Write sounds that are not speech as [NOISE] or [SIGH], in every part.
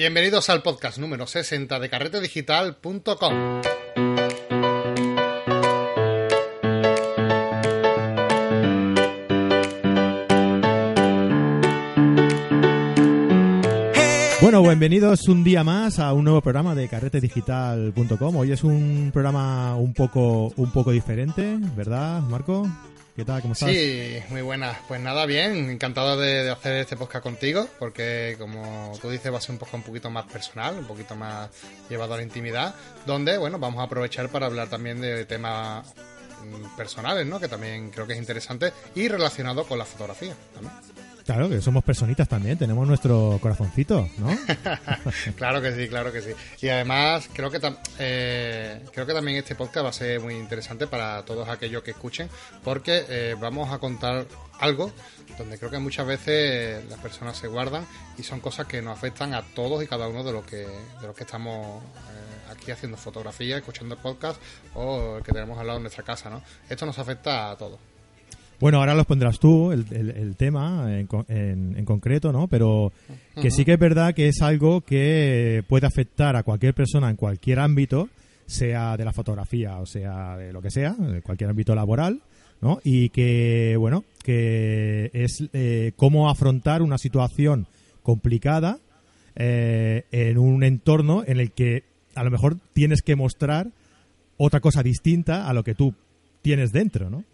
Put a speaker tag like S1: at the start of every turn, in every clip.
S1: Bienvenidos al podcast número 60 de carretedigital.com.
S2: Bueno, bienvenidos un día más a un nuevo programa de carretedigital.com. Hoy es un programa un poco, un poco diferente, ¿verdad, Marco? ¿Cómo estás?
S1: Sí, muy buenas. Pues nada, bien. Encantado de, de hacer este podcast contigo, porque como tú dices, va a ser un podcast un poquito más personal, un poquito más llevado a la intimidad, donde, bueno, vamos a aprovechar para hablar también de temas mm, personales, ¿no? Que también creo que es interesante y relacionado con la fotografía. ¿no?
S2: Claro, que somos personitas también, tenemos nuestro corazoncito, ¿no? [LAUGHS]
S1: claro que sí, claro que sí. Y además creo que, eh, creo que también este podcast va a ser muy interesante para todos aquellos que escuchen, porque eh, vamos a contar algo donde creo que muchas veces las personas se guardan y son cosas que nos afectan a todos y cada uno de los que, de los que estamos eh, aquí haciendo fotografía, escuchando el podcast o el que tenemos al lado en nuestra casa, ¿no? Esto nos afecta a todos.
S2: Bueno, ahora los pondrás tú, el, el, el tema en, en, en, concreto, ¿no? Pero que sí que es verdad que es algo que puede afectar a cualquier persona en cualquier ámbito, sea de la fotografía o sea de lo que sea, de cualquier ámbito laboral, ¿no? Y que, bueno, que es eh, cómo afrontar una situación complicada eh, en un entorno en el que a lo mejor tienes que mostrar otra cosa distinta a lo que tú tienes dentro, ¿no?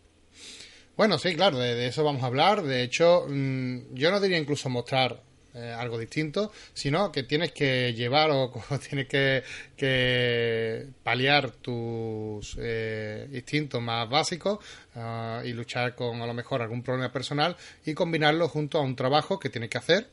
S1: Bueno, sí, claro, de, eso vamos a hablar. De hecho, mmm, yo no diría incluso mostrar eh, algo distinto, sino que tienes que llevar o, [LAUGHS] o tienes que, que, paliar tus eh, instintos más básicos uh, y luchar con a lo mejor algún problema personal y combinarlo junto a un trabajo que tienes que hacer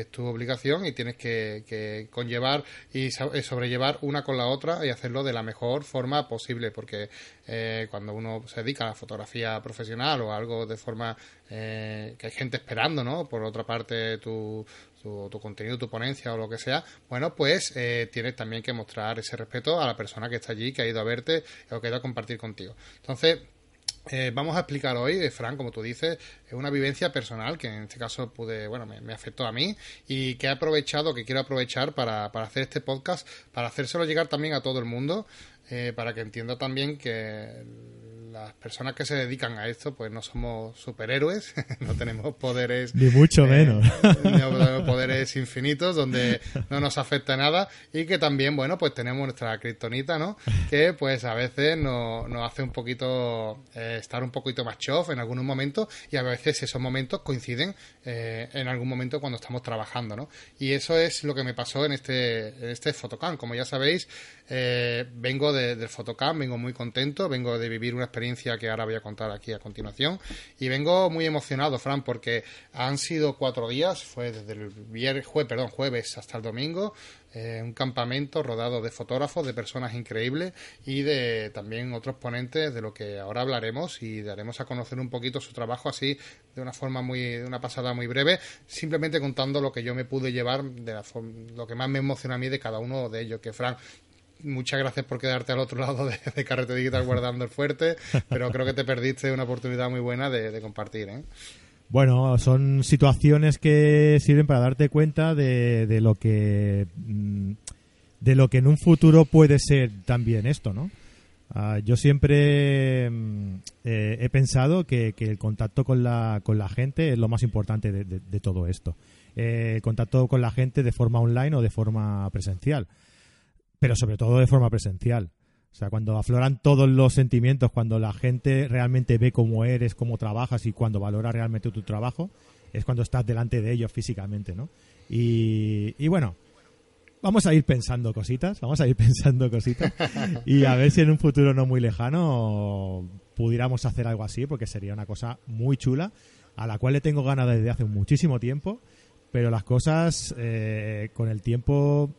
S1: es tu obligación y tienes que, conllevar y sobrellevar una con la otra y hacerlo de la mejor forma posible porque eh, cuando uno se dedica a la fotografía profesional o algo de forma eh, que hay gente esperando, ¿no? Por otra parte tu, tu, contenido, tu ponencia o lo que sea, bueno, pues eh, tienes también que mostrar ese respeto a la persona que está allí, que ha ido a verte o que ha ido a compartir contigo. Entonces, eh, vamos a explicar hoy, eh, Fran, como tú dices, una vivencia personal que en este caso pude, bueno, me, me, afectó a mí y que he aprovechado, que quiero aprovechar para, para hacer este podcast, para hacérselo llegar también a todo el mundo, eh, para que entienda también que las personas que se dedican a esto, pues no somos superhéroes, [LAUGHS] no tenemos poderes.
S2: Ni mucho
S1: eh,
S2: menos.
S1: no tenemos poderes infinitos donde no nos afecta nada y que también, bueno, pues tenemos nuestra kriptonita, ¿no? Que pues a veces nos, nos hace un poquito eh, estar un poquito más chof en algunos momentos y a veces esos momentos coinciden eh, en algún momento cuando estamos trabajando, ¿no? Y eso es lo que me pasó en este, en este. Como ya sabéis, eh, vengo de, del Photocam, vengo muy contento, vengo de vivir una experiencia que ahora voy a contar aquí a continuación. Y vengo muy emocionado, Fran, porque han sido cuatro días, fue desde el viernes, jue, jueves hasta el domingo, eh, un campamento rodado de fotógrafos, de personas increíbles y de también otros ponentes de lo que ahora hablaremos y daremos a conocer un poquito su trabajo así de una forma muy, de una pasada muy breve, simplemente contando lo que yo me pude llevar, de la lo que más me emociona a mí de cada uno de ellos, que Fran, muchas gracias por quedarte al otro lado de, de Carrete Digital guardando el fuerte, pero creo que te perdiste una oportunidad muy buena de, compartir. ¿eh?
S2: Bueno, son situaciones que sirven para darte cuenta de, lo que de lo que en un futuro puede ser también esto, ¿no? Uh, yo siempre mm, eh, he pensado que, el contacto con la, con la gente es lo más importante de todo esto. Eh, el contacto con la gente de forma online o de forma presencial pero sobre todo de forma presencial. O sea, cuando afloran todos los sentimientos, cuando la gente realmente ve cómo eres, cómo trabajas y cuando valora realmente tu trabajo, es cuando estás delante de ellos físicamente, ¿no? Y, bueno, vamos a ir pensando cositas, vamos a ir [LAUGHS] pensando cositas y a ver si en un futuro no muy lejano pudiéramos hacer algo así, porque sería una cosa muy chula, a la cual le tengo ganas desde hace muchísimo tiempo, pero las cosas eh, con el tiempo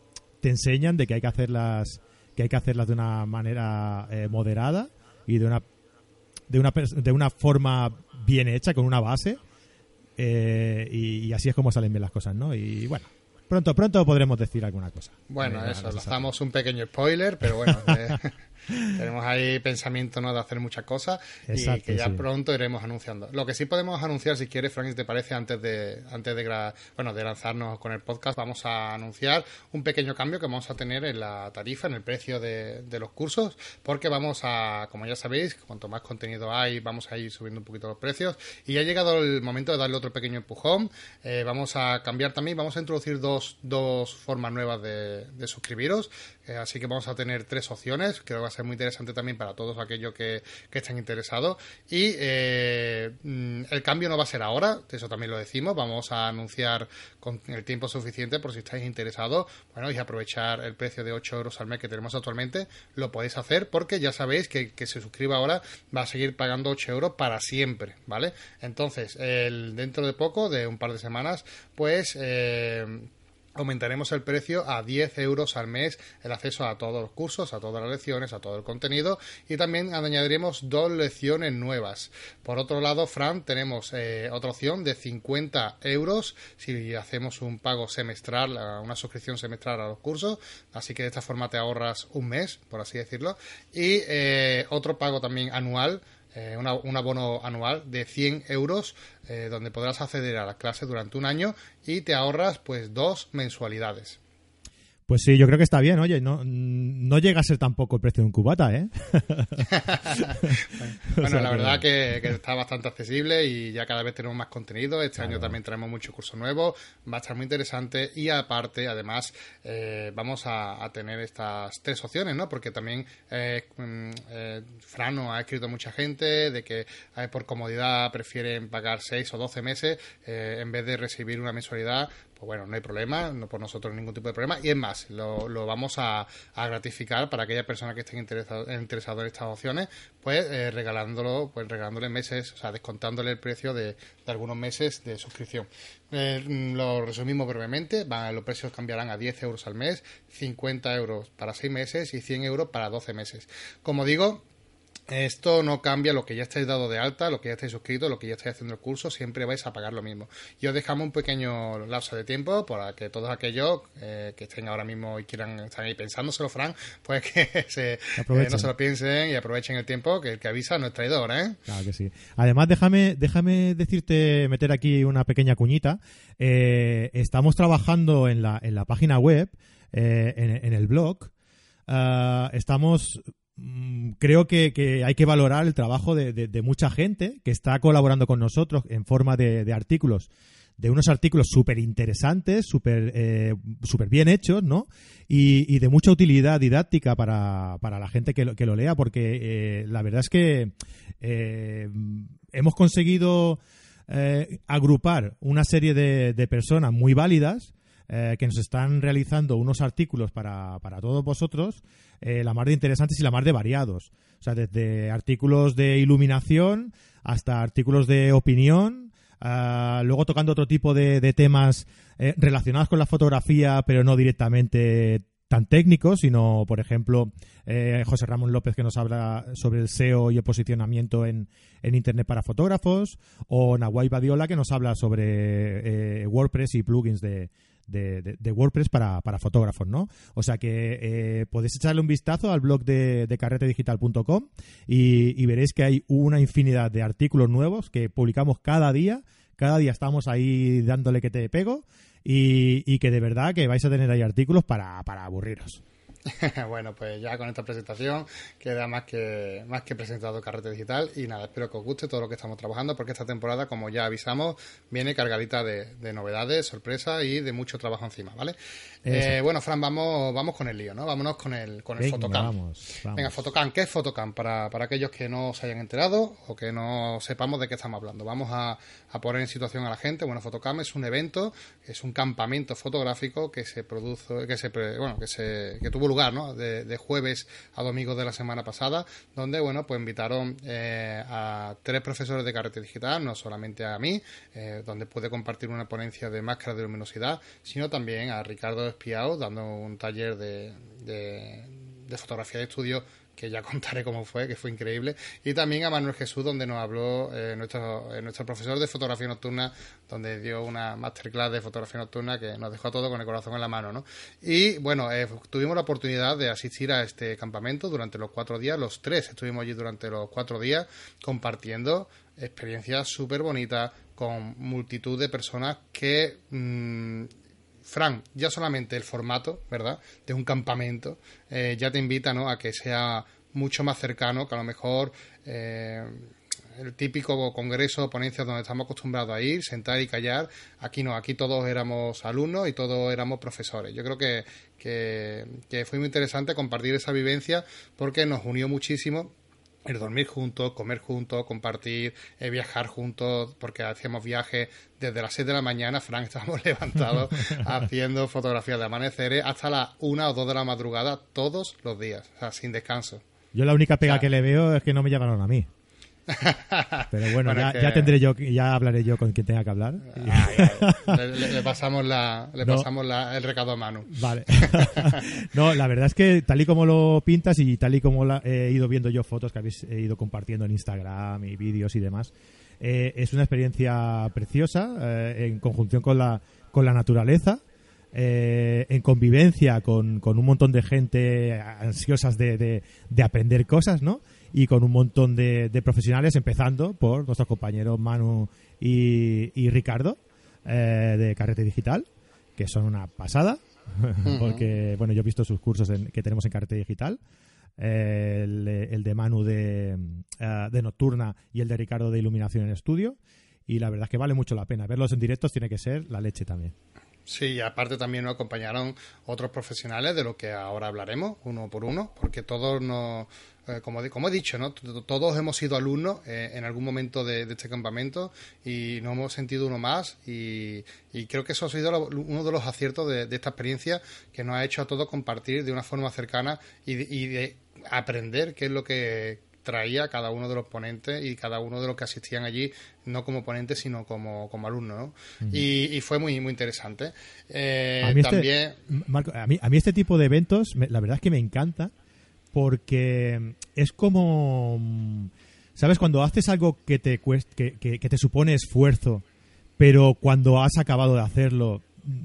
S2: te enseñan de que hay que hacerlas que hay que hacerlas de una manera eh, moderada y de una de una de una forma bien hecha con una base eh, y, y, así es como salen bien las cosas no y bueno pronto pronto podremos decir alguna cosa.
S1: Bueno eh, eso lanzamos un pequeño spoiler pero bueno [LAUGHS] eh, tenemos ahí pensamiento ¿no? de hacer muchas cosas y que ya pronto iremos anunciando. Lo que sí podemos anunciar, si quieres, Frank, si te parece, antes de antes de bueno de lanzarnos con el podcast, vamos a anunciar un pequeño cambio que vamos a tener en la tarifa, en el precio de, los cursos, porque vamos a, como ya sabéis, cuanto más contenido hay, vamos a ir subiendo un poquito los precios y ya ha llegado el momento de darle otro pequeño empujón. Eh, vamos a cambiar también, vamos a introducir dos, dos formas nuevas de, de suscribiros. Eh, así que vamos a tener tres opciones. Creo que va a ser muy interesante también para todos aquellos que, estén interesados. Y eh, mm, el cambio no va a ser ahora, eso también lo decimos. Vamos a anunciar con el tiempo suficiente por si estáis interesados. Bueno, y aprovechar el precio de 8 euros al mes que tenemos actualmente, lo podéis hacer porque ya sabéis que, que se suscriba ahora va a seguir pagando 8 euros para siempre, ¿vale? Entonces, dentro de poco, de un par de semanas, pues... Eh, aumentaremos el precio a 10 euros al mes el acceso a todos los cursos, a todas las lecciones, a todo el contenido y también añadiremos dos lecciones nuevas. Por otro lado, Fran, tenemos eh, otra opción de 50 euros si hacemos un pago semestral, una suscripción semestral a los cursos, así que de esta forma te ahorras un mes, por así decirlo, y eh, otro pago también anual eh, un abono anual de 100 euros eh, donde podrás acceder a la clase durante un año y te ahorras pues dos mensualidades.
S2: Pues sí, yo creo que está bien. Oye, no, no llega a ser tampoco el precio de un cubata, ¿eh? [LAUGHS]
S1: bueno, la verdad que, está bastante accesible y ya cada vez tenemos más contenido. Este año también traemos mucho curso nuevo. Va a estar muy interesante y aparte, además, eh, vamos a, tener estas tres opciones, ¿no? Porque también eh, mm, eh, Frano ha escrito mucha gente de que por comodidad prefieren pagar 6 o 12 meses en vez de recibir una mensualidad pues bueno, no hay problema, no por nosotros ningún tipo de problema. Y es más, lo, vamos a, gratificar para aquella persona que esté interesado, interesado en estas opciones, pues eh, regalándolo, pues regalándole meses, o sea, descontándole el precio de, algunos meses de suscripción. Eh, lo resumimos brevemente, los precios cambiarán a 10 euros al mes, 50 euros para 6 meses y 100 euros para 12 meses. Como digo, esto no cambia lo que ya estáis dado de alta, lo que ya estáis suscrito, lo que ya estáis haciendo el curso, siempre vais a pagar lo mismo. Y os dejamos un pequeño lapso de tiempo para que todos aquellos eh, que estén ahora mismo y quieran estar ahí pensándoselo, Fran, pues que [LAUGHS] se, eh, no se lo piensen y aprovechen el tiempo que el que avisa no es traidor, ¿eh?
S2: Claro que sí. Además, déjame, déjame decirte, meter aquí una pequeña cuñita. Eh, estamos trabajando en la, en la página web, en, el blog. Ah, estamos creo que, hay que valorar el trabajo de, mucha gente que está colaborando con nosotros en forma de, artículos, de unos artículos súper interesantes, súper eh, bien hechos, ¿no? Y, de mucha utilidad didáctica para, la gente que lo, que lo lea, porque eh, la verdad es que eh, hemos conseguido agrupar una serie de personas muy válidas eh, que nos están realizando unos artículos para, para todos vosotros, eh, la más de interesantes y la más de variados. O sea, desde artículos de iluminación hasta artículos de opinión, ah, luego tocando otro tipo de, temas eh, relacionados con la fotografía, pero no directamente tan técnicos, sino, por ejemplo, José Ramón López que nos habla sobre el SEO y el posicionamiento en, en Internet para fotógrafos, o Nahuay Badiola que nos habla sobre WordPress y plugins de, de, WordPress para, fotógrafos, ¿no? O sea que eh, podéis echarle un vistazo al blog de, de carretedigital.com y, y veréis que hay una infinidad de artículos nuevos que publicamos cada día. Cada día estamos ahí dándole que te pego y, y que de verdad que vais a tener ahí artículos para, para aburriros. [LAUGHS]
S1: bueno, pues ya con esta presentación queda más que, más que presentado Carrete Digital y nada, espero que os guste todo lo que estamos trabajando porque esta temporada, como ya avisamos, viene cargadita de, novedades, sorpresas y de mucho trabajo encima, ¿vale? Eh, bueno, Fran, vamos, vamos con el lío, ¿no? Vámonos con el, con el Photocam. Venga, Photocam, ¿qué es Photocam? Para, para aquellos que no se hayan enterado o que no sepamos de qué estamos hablando. Vamos a, a poner en situación a la gente. Bueno, Photocam es un evento, es un campamento fotográfico que se produce, que se, bueno, que se, que tuvo lugar de, jueves a domingo de la semana pasada, donde, bueno, pues invitaron eh, a tres profesores de carrete digital, no solamente a mí, eh, donde pude compartir una ponencia de máscara de luminosidad, sino también a Ricardo Espiao, dando un taller de, de, fotografía de estudio que ya [LAUGHS] contaré cómo fue, que fue increíble, y también a Manuel Jesús, donde nos habló eh, nuestro, eh, nuestro profesor de fotografía nocturna, donde dio una masterclass de fotografía nocturna que nos dejó todo con el corazón en la mano, ¿no? Y bueno, eh, tuvimos la oportunidad de asistir a este campamento durante los cuatro días, los tres estuvimos allí durante los cuatro días compartiendo experiencias súper bonitas con multitud de personas que mm, Fran, ya solamente el formato, ¿verdad? De un campamento, eh, ya te invita, ¿no? A que sea mucho más cercano, que a lo mejor eh, el típico congreso o ponencia donde estamos acostumbrados a ir, sentar y callar. Aquí no, aquí todos éramos alumnos y todos éramos profesores. Yo creo que, que fue muy interesante compartir esa vivencia porque nos unió muchísimo el dormir juntos, comer juntos, compartir, eh, viajar juntos, porque hacíamos viajes desde las 6 de la mañana, Frank [LAUGHS] estábamos levantados [LAUGHS] haciendo fotografías de amaneceres hasta las 1 o 2 de la madrugada todos los días, o sea, sin descanso.
S2: Yo la única pega que le veo es que no me llevaron a mí. [LAUGHS] Pero bueno, ya, tendré yo, ya hablaré yo con quien tenga que hablar.
S1: Le, pasamos, la, le pasamos el recado a Manu.
S2: Vale. [LAUGHS] no, la verdad es que tal y como lo pintas y tal y como he ido viendo yo fotos que habéis ido compartiendo en Instagram y vídeos y demás, eh, es una experiencia preciosa eh, en conjunción con la, con la naturaleza. Eh, en convivencia con, con, un montón de gente ansiosas de, de, de aprender cosas, ¿no? Y con un montón de, profesionales, empezando por nuestros compañeros Manu y, Ricardo eh, de Carrete Digital, que son una pasada, [LAUGHS] porque bueno, yo he visto sus cursos que tenemos en Carrete Digital. el, de Manu de, eh, de Nocturna y el de Ricardo de Iluminación en Estudio. Y la verdad es que vale mucho la pena. Verlos en directos tiene que ser la leche también.
S1: Sí, y aparte también nos acompañaron otros profesionales de lo que ahora hablaremos, uno por uno, porque todos nos, eh, como, como he dicho, ¿no? todos hemos sido alumnos eh, en algún momento de, este campamento y nos hemos sentido uno más y, creo que eso ha sido uno de los aciertos de, esta experiencia que nos ha hecho a todos compartir de una forma cercana y de aprender qué es lo que traía cada uno de los ponentes y cada uno de los que asistían allí, no como ponentes, sino como, como alumnos, ¿no? y, fue muy, muy interesante. Eh,
S2: a mí este también... a mí, a mí este tipo de eventos, la verdad es que me encanta porque es como... ¿Sabes? Cuando haces algo que te, que, que, te supone esfuerzo, pero cuando has acabado de hacerlo,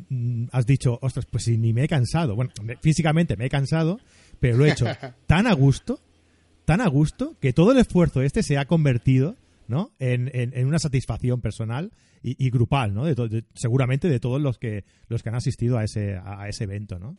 S2: mm, has dicho, ostras, pues si ni me he cansado. Bueno, físicamente me he cansado, pero lo he hecho [LAUGHS] tan a gusto tan a gusto que todo el esfuerzo este se ha convertido ¿no? en, en, una satisfacción personal y, grupal, ¿no? De seguramente de todos los que los que han asistido a ese, a ese evento, ¿no?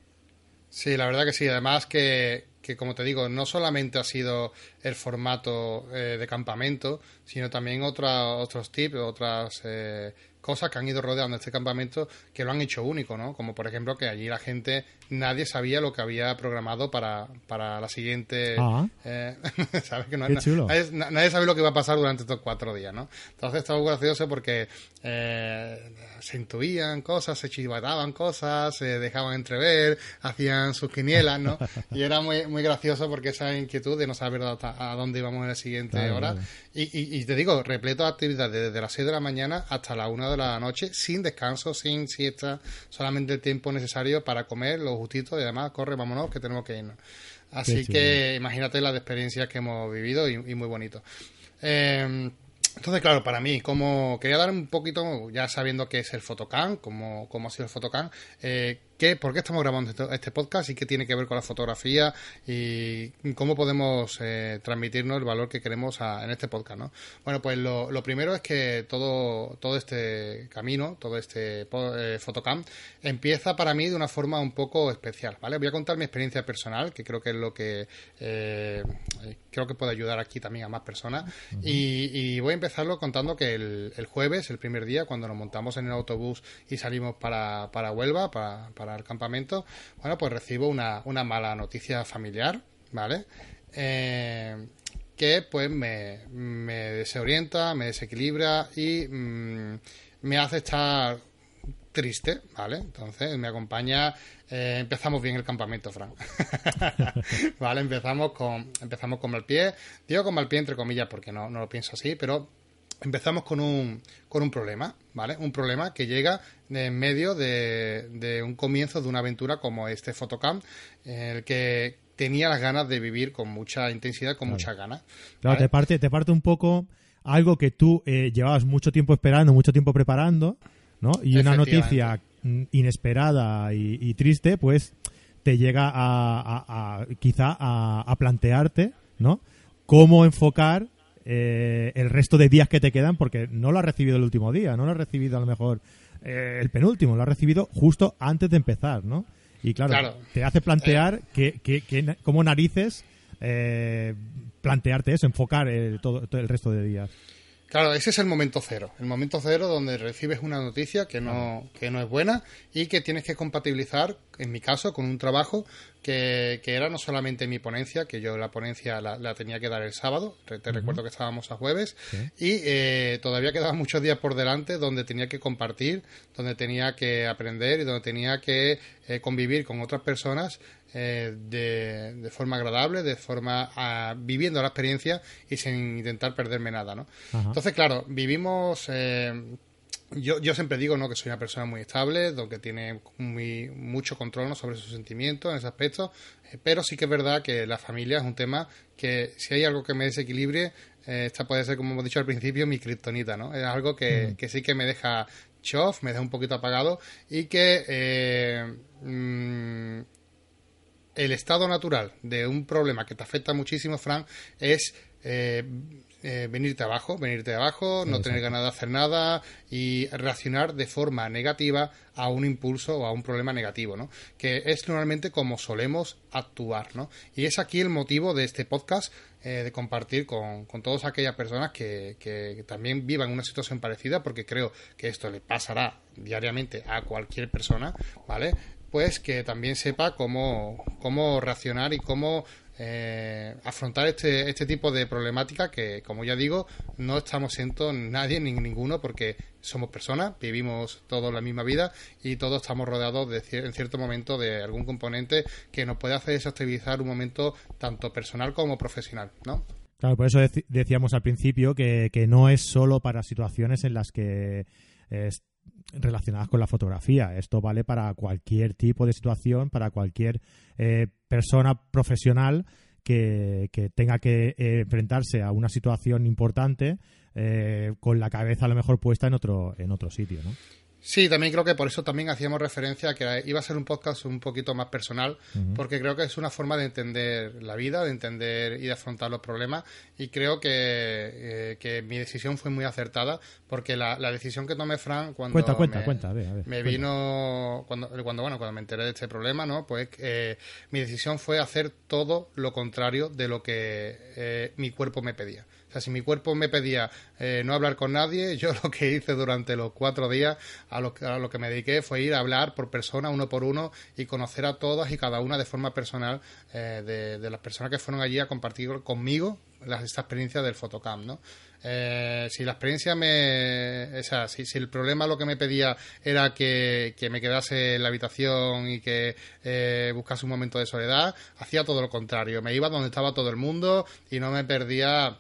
S1: Sí, la verdad que sí. Además que, que como te digo, no solamente ha sido el formato eh, de campamento, sino también otra, otros tips, otras eh, cosas que han ido rodeando este campamento que lo han hecho único, ¿no? Como por ejemplo que allí la gente, nadie sabía lo que había programado para, para la siguiente... Ah. Eh, [LAUGHS] ¿Sabes? Que no, Nadie, sabe lo que va a pasar durante estos cuatro días, ¿no? Entonces estaba gracioso porque eh, se intuían cosas, se chivataban cosas, se dejaban entrever, hacían sus quinielas, ¿no? [LAUGHS] y era muy, muy gracioso porque esa inquietud de no saber a dónde íbamos en la siguiente hora. Y, y, te digo, repleto de actividades desde las 6 de la mañana hasta la 1 de la noche, sin descanso, sin siesta, solamente el tiempo necesario para comer, los justitos y además, corre, vámonos, que tenemos que irnos. Así que imagínate las experiencias que hemos vivido y, muy bonito. Eh, entonces, claro, para mí, como quería dar un poquito, ya sabiendo qué es el Photocam, cómo, cómo ha sido el Photocam, eh, ¿Por qué estamos grabando este podcast y qué tiene que ver con la fotografía y cómo podemos eh, transmitirnos el valor que queremos en este podcast? ¿no? Bueno, pues lo, primero es que todo, todo este camino, todo este eh, Photocam, empieza para mí de una forma un poco especial. ¿vale? Voy a contar mi experiencia personal, que creo que es lo que eh, creo que puede ayudar aquí también a más personas. y, voy a empezarlo contando que el, jueves, el primer día, cuando nos montamos en el autobús y salimos para, para Huelva, para al campamento, bueno, pues recibo una, una mala noticia familiar, ¿vale? Eh, que pues me, me, desorienta, me desequilibra y mm, me hace estar triste, ¿vale? Entonces me acompaña, eh, empezamos bien el campamento, Frank. [LAUGHS] ¿Vale? Empezamos con, empezamos con mal pie, digo con mal pie entre comillas porque no, no lo pienso así, pero empezamos con un, con un problema, ¿vale? Un problema que llega en medio de, de, un comienzo de una aventura como este Photocamp, en el que tenía las ganas de vivir con mucha intensidad, con muchas ganas.
S2: Claro, te parte, te parte un poco algo que tú eh, llevabas mucho tiempo esperando, mucho tiempo preparando, ¿no? Y una noticia inesperada y, triste, pues te llega a, quizá a, plantearte, ¿no? Cómo enfocar eh, el resto de días que te quedan, porque no lo has recibido el último día, no lo has recibido a lo mejor eh, el penúltimo, lo has recibido justo antes de empezar, ¿no? Y claro, te hace plantear que, que, que, como narices eh, plantearte eso, enfocar todo, el resto de días.
S1: Claro, ese es el momento cero. El momento cero donde recibes una noticia que no, que no es buena y que tienes que compatibilizar, en mi caso, con un trabajo que, era no solamente mi ponencia, que yo la ponencia la, tenía que dar el sábado, te, recuerdo que estábamos a jueves, y eh, todavía quedaban muchos días por delante donde tenía que compartir, donde tenía que aprender y donde tenía que eh, convivir con otras personas eh, de, forma agradable, de forma ah, viviendo la experiencia y sin intentar perderme nada, ¿no? Entonces, claro, vivimos... Eh, yo, yo siempre digo ¿no? que soy una persona muy estable, que tiene muy, mucho control sobre sus sentimientos en ese aspecto, eh, pero sí que es verdad que la familia es un tema que si hay algo que me desequilibre, esta puede ser, como hemos dicho al principio, mi kriptonita, ¿no? Es algo que, que sí que me deja chof, me deja un poquito apagado y que mm, el estado natural de un problema que te afecta muchísimo, Frank, es eh, eh, venirte abajo, venirte abajo, no tener ganas de hacer nada y reaccionar de forma negativa a un impulso o a un problema negativo, ¿no? Que es normalmente como solemos actuar, ¿no? Y es aquí el motivo de este podcast, eh, de compartir con, con, todas aquellas personas que, que, también vivan una situación parecida, porque creo que esto le pasará diariamente a cualquier persona, ¿vale? Pues que también sepa cómo, cómo reaccionar y cómo eh, afrontar este, este tipo de problemática que, como ya digo, no estamos siendo nadie ni ninguno porque somos personas, vivimos todos la misma vida y todos estamos rodeados de, en cierto momento de algún componente que nos puede hacer desestabilizar un momento tanto personal como profesional, ¿no?
S2: Claro, por eso decíamos al principio que, que no es solo para situaciones en las que relacionadas con la fotografía. Esto vale para cualquier tipo de situación, para cualquier eh, persona profesional que, tenga que eh, enfrentarse a una situación importante eh, con la cabeza a lo mejor puesta en otro, en otro sitio, ¿no?
S1: Sí, también creo que por eso también hacíamos referencia a que iba a ser un podcast un poquito más personal, porque creo que es una forma de entender la vida, de entender y de afrontar los problemas, y creo que, eh, que mi decisión fue muy acertada, porque la, decisión que tomé Fran cuando
S2: cuenta, cuenta, me, cuenta, a ver, a ver,
S1: me vino cuando, cuando bueno cuando me enteré de este problema, no, pues eh, mi decisión fue hacer todo lo contrario de lo que eh, mi cuerpo me pedía. O sea, si mi cuerpo me pedía eh, no hablar con nadie, [LAUGHS] yo lo que hice durante los cuatro días, a lo, a lo que me dediqué fue ir a hablar por persona, uno por uno, y conocer a todas y cada una de forma personal eh, de, las personas que fueron allí a compartir conmigo esta experiencia del Fotocam, ¿no? Eh, si la experiencia me. O sea, si, el problema lo que me pedía era que, me quedase en la habitación y que buscase un momento de soledad, hacía todo lo contrario. Me iba donde estaba todo el mundo y no me perdía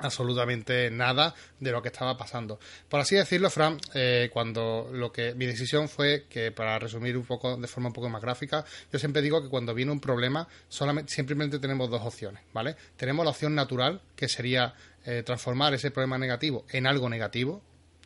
S1: absolutamente nada de lo que estaba pasando. Por así decirlo, Fran, eh, cuando lo que mi decisión fue que, para resumir un poco de forma un poco más gráfica, yo siempre digo que cuando viene un problema, solamente simplemente tenemos dos opciones, ¿vale? Tenemos la opción natural, que sería eh, transformar ese problema negativo en algo negativo,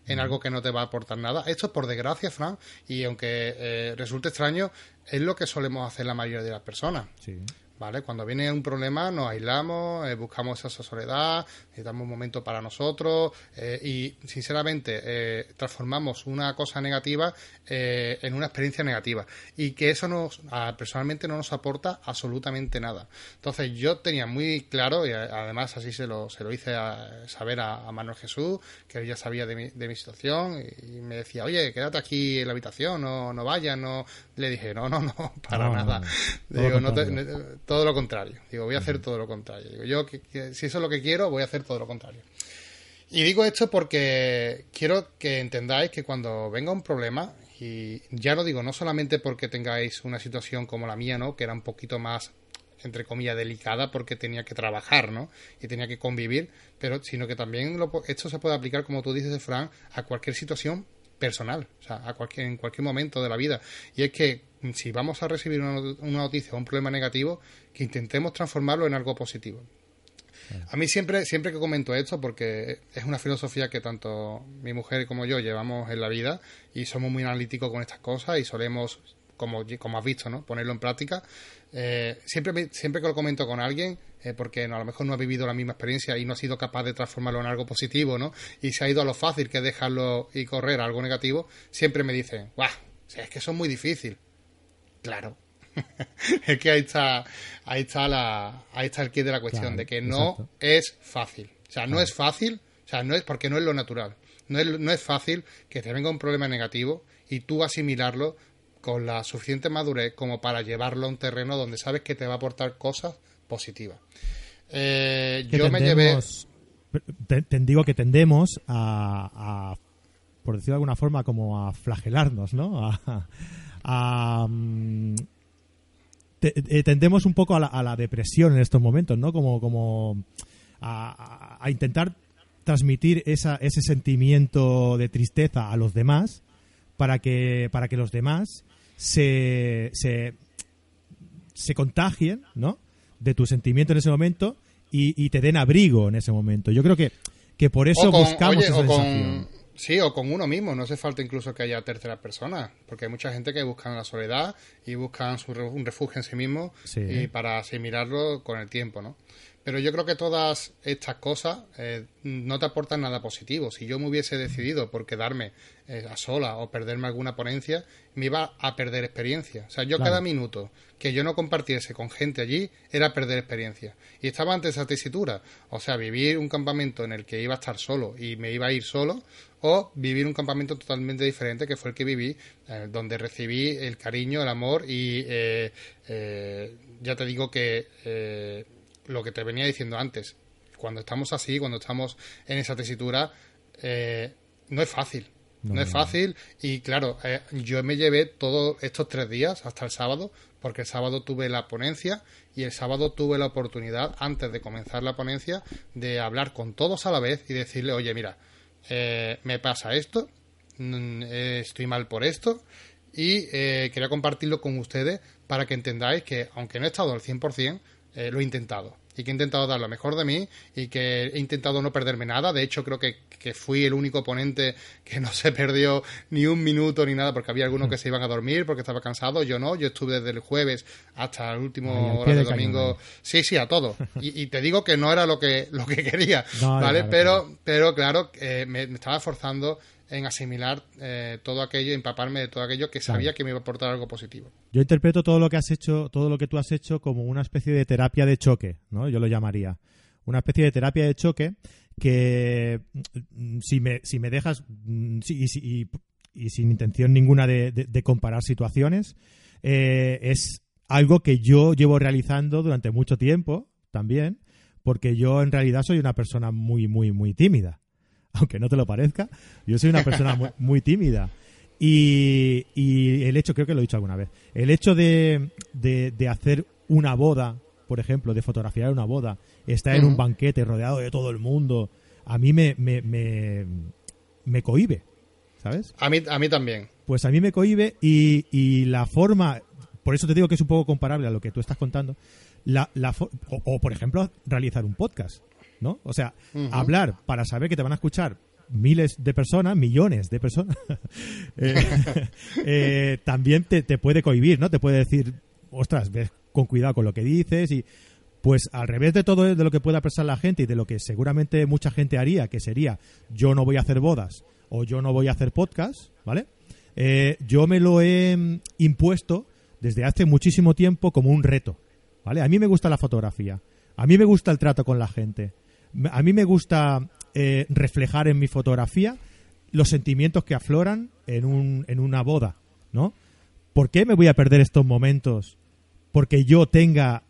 S1: en algo que no te va a aportar nada. Esto, por desgracia, Fran, y aunque eh, resulte extraño, es lo que solemos hacer la mayoría de las personas. Sí. ¿Vale? Cuando viene un problema nos aislamos, eh, buscamos esa soledad, necesitamos un momento para nosotros eh, y sinceramente eh, transformamos una cosa negativa en una experiencia negativa y que eso nos personalmente no nos aporta absolutamente nada. Entonces yo tenía muy claro y además así se lo, se lo hice a saber a, Manuel Jesús, que él ya sabía de mi, de mi situación y, me decía, oye, quédate aquí en la habitación, no, no vayas, no... Le dije, no, no, no, [LAUGHS] para nada. Digo, no te, todo lo contrario. Digo, voy a hacer todo lo contrario. Digo, yo, si eso es lo que quiero, voy a hacer todo lo contrario. Y digo esto porque quiero que entendáis que cuando venga un problema, y ya lo digo, no solamente porque tengáis una situación como la mía, ¿no? Que era un poquito más entre comillas, delicada porque tenía que trabajar, ¿no? Y tenía que convivir, pero sino que también esto se puede aplicar, como tú dices, Fran, a cualquier situación personal, o sea, a cualquier, en cualquier momento de la vida. Y es que si vamos a recibir una, una noticia o un problema negativo, que intentemos transformarlo en algo positivo. A mí siempre, siempre que comento esto, porque es una filosofía que tanto mi mujer como yo llevamos en la vida y somos muy analíticos con estas cosas y solemos, como, como has visto, ¿no? ponerlo en práctica. Eh, siempre, siempre que lo comento con alguien, eh, porque a lo mejor no ha vivido la misma experiencia y no ha sido capaz de transformarlo en algo positivo, ¿no? Y se ha ido a lo fácil que es dejarlo y correr a algo negativo, siempre me dicen, ¡guau! es que eso es muy difícil. Claro, [LAUGHS] es que ahí está, ahí está la, ahí está el kit de la cuestión, de que no es fácil. O sea, no es fácil, o sea, no es porque no es lo natural. No es, no es fácil que te venga un problema negativo y tú asimilarlo con la suficiente madurez como para llevarlo a un terreno donde sabes que te va a aportar cosas positivas. Eh, yo me llevé.
S2: Te, digo que tendemos a, por decirlo de alguna forma, como a flagelarnos, ¿no? A, a, mm, eh, tendemos un poco a la, depresión en estos momentos, ¿no? Como, como a, intentar transmitir esa, ese sentimiento de tristeza a los demás para que, para que los demás se, se, se contagien, ¿no? De tu sentimiento en ese momento y, te den abrigo en ese momento. Yo creo que, que por eso buscamos esa sensación.
S1: Sí, o con uno mismo, no hace falta incluso que haya tercera persona, porque hay mucha gente que buscan la soledad y buscan su, un refugio en sí mismo y para asimilarlo con el tiempo, ¿no? Pero yo creo que todas estas cosas eh, no te aportan nada positivo. Si yo me hubiese decidido por quedarme eh, a sola o perderme alguna ponencia, me iba a perder experiencia. O sea, yo cada minuto que yo no compartiese con gente allí era perder experiencia. Y estaba ante esa tesitura. O sea, vivir un campamento en el que iba a estar solo y me iba a ir solo, o vivir un campamento totalmente diferente que fue el que viví, eh, donde recibí el cariño, el amor y ya te digo que lo que te venía diciendo antes, cuando estamos así, cuando estamos en esa tesitura, eh, no es fácil. No, es fácil y claro, eh, yo me llevé todos estos tres días hasta el sábado, porque el sábado tuve la ponencia y el sábado tuve la oportunidad, antes de comenzar la ponencia, de hablar con todos a la vez y decirle, oye, mira, eh, me pasa esto, mm, estoy mal por esto y quería compartirlo con ustedes para que entendáis que, aunque no he estado al 100%, eh, lo he intentado. Y que he intentado dar lo mejor de mí y que he intentado no perderme nada. De hecho, creo que, fui el único ponente que no [LAUGHS] se perdió ni un minuto ni nada, porque había algunos que se iban a dormir porque estaba cansado. Yo no, yo estuve desde el jueves hasta el último hora de domingo. Sí, sí, a todo. Y, te digo que no era lo que, lo que quería, [LAUGHS] ¿vale? pero, pero claro, eh, me, me estaba forzando en asimilar eh, todo aquello, empaparme de todo aquello que sabía que me iba a aportar algo positivo.
S2: Yo interpreto todo lo que has hecho, todo lo que tú has hecho como una especie de terapia de choque, ¿no? Yo lo llamaría. Una especie de terapia de choque que mm, si me, si me dejas mm, y, sin intención ninguna de, comparar situaciones, eh, es algo que yo llevo realizando durante mucho tiempo también, porque yo en realidad soy una persona muy, muy, muy tímida. [LAUGHS] aunque no te lo parezca, yo soy una persona muy, tímida. Y, el hecho, creo que lo he dicho alguna vez, el hecho de, hacer una boda, por ejemplo, de fotografiar una boda, estar en un banquete rodeado de todo el mundo, a mí me, me, me, cohibe, ¿sabes?
S1: A mí, a mí también.
S2: Pues a mí me cohibe y, la forma, por eso te digo que es un poco comparable a lo que tú estás contando, la, la o, por ejemplo, realizar un podcast. ¿No? O sea, hablar para saber que te van a escuchar miles de personas, millones de personas, [LAUGHS] eh, [LAUGHS] eh, también te, puede cohibir, ¿no? Te puede decir, ostras, ves con cuidado con lo que dices y pues al revés de todo de lo que pueda pensar la gente y de lo que seguramente mucha gente haría, que sería yo no voy a hacer bodas o yo no voy a hacer podcast, ¿vale? Eh, yo me lo he mm, impuesto desde hace muchísimo tiempo como un reto, ¿vale? A mí me gusta la fotografía, a mí me gusta el trato con la gente, a mí me gusta eh, reflejar en mi fotografía los sentimientos que afloran en, un, en una boda, ¿no? ¿Por qué me voy a perder estos momentos? Porque yo tenga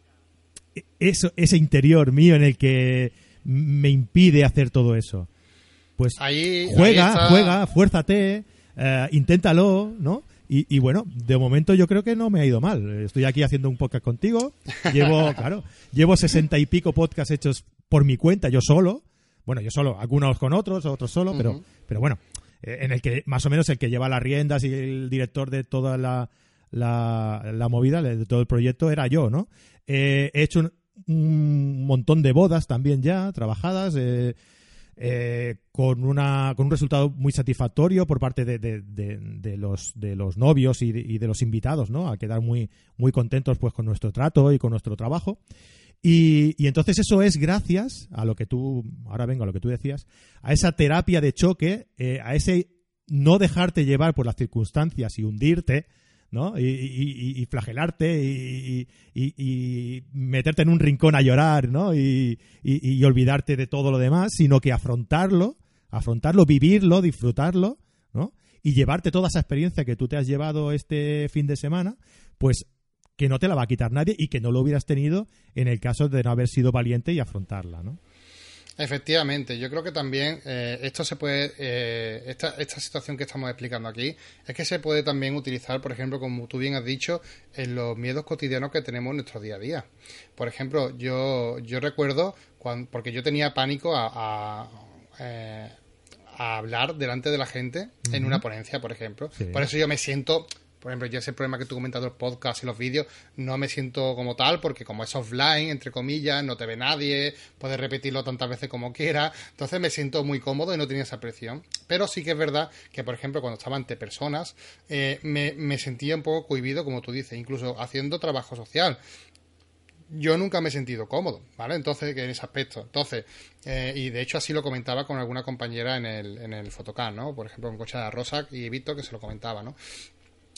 S2: eso, ese interior mío en el que me impide hacer todo eso. Pues juega, juega, fuérzate, eh, inténtalo, ¿no? Y, y, bueno, de momento yo creo que no me ha ido mal. Estoy aquí haciendo un podcast contigo. Llevo, [LAUGHS] claro, llevo sesenta y pico podcasts hechos por mi cuenta, yo solo. Bueno, yo solo, algunos con otros, otros solo, pero, pero bueno, eh, en el que más o menos el que lleva las riendas y el director de toda la, la, movida, de todo el proyecto, era yo, ¿no? he hecho un, montón de bodas también ya, trabajadas. Eh, con, una, con un resultado muy satisfactorio por parte de, de, los, de los novios y, de, los invitados, ¿no? A quedar muy, muy contentos pues con nuestro trato y con nuestro trabajo. Y, y, entonces eso es gracias a lo que tú, ahora vengo a lo que tú decías, a esa terapia de choque, eh, a ese no dejarte llevar por las circunstancias y hundirte, ¿no? Y, flagelarte y, meterte en un rincón a llorar, ¿no? Y, olvidarte de todo lo demás, sino que afrontarlo, afrontarlo, vivirlo, disfrutarlo, ¿no? Y llevarte toda esa experiencia que tú te has llevado este fin de semana, pues que no te la va a quitar nadie y que no lo hubieras tenido en el caso de no haber sido valiente y afrontarla, ¿no?
S1: Efectivamente, yo creo que también eh, esto se puede, eh, esta, esta situación que estamos explicando aquí, es que se puede también utilizar, por ejemplo, como tú bien has dicho, en los miedos cotidianos que tenemos en nuestro día a día. Por ejemplo, yo, yo recuerdo, cuando, porque yo tenía pánico a, a, eh, hablar delante de la gente en una ponencia, por ejemplo. Por eso yo me siento por ejemplo, yo ese problema que tú comentas de los podcasts y los vídeos, no me siento como tal, porque como es offline, entre comillas, no te ve nadie, puedes repetirlo tantas veces como quieras, entonces me siento muy cómodo y no tenía esa presión. Pero sí que es verdad que, por ejemplo, cuando estaba ante personas, eh, me, sentía un poco cohibido, como tú dices, incluso haciendo trabajo social yo nunca me he sentido cómodo, ¿vale? Entonces, en ese aspecto. Entonces, eh, y de hecho así lo comentaba con alguna compañera en el, en el Fotocan, ¿no? Por ejemplo, con Cocha de Rosa y Víctor, que se lo comentaba, ¿no?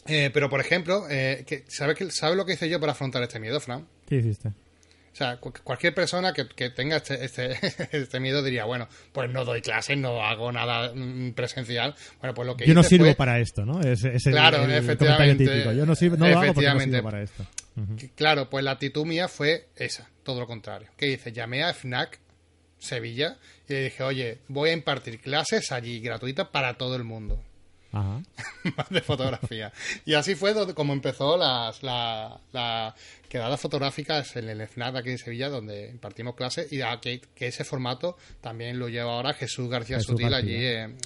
S1: Eh, pero, por ejemplo, eh, ¿sabes ¿sabe lo que hice yo para afrontar este miedo, Fran?
S2: ¿Qué hiciste?
S1: O sea, cualquier persona que, tenga este, este, [LAUGHS] este, miedo diría, bueno, pues no doy clases, no hago nada mm, presencial. Bueno, pues lo que
S2: Yo no sirvo para esto, ¿no? Es,
S1: claro, efectivamente.
S2: Yo no sirvo, no hago porque no sirvo para esto.
S1: Claro, pues la actitud mía fue esa, todo lo contrario. ¿Qué hice? Llamé a FNAC Sevilla y le dije, oye, voy a impartir clases allí gratuitas para todo el mundo. [LAUGHS] de fotografía. Y así fue como empezó las, la, la quedada fotográfica en el FNAC aquí en Sevilla, donde impartimos clases, y que, que, ese formato también lo lleva ahora Jesús García Sutil allí,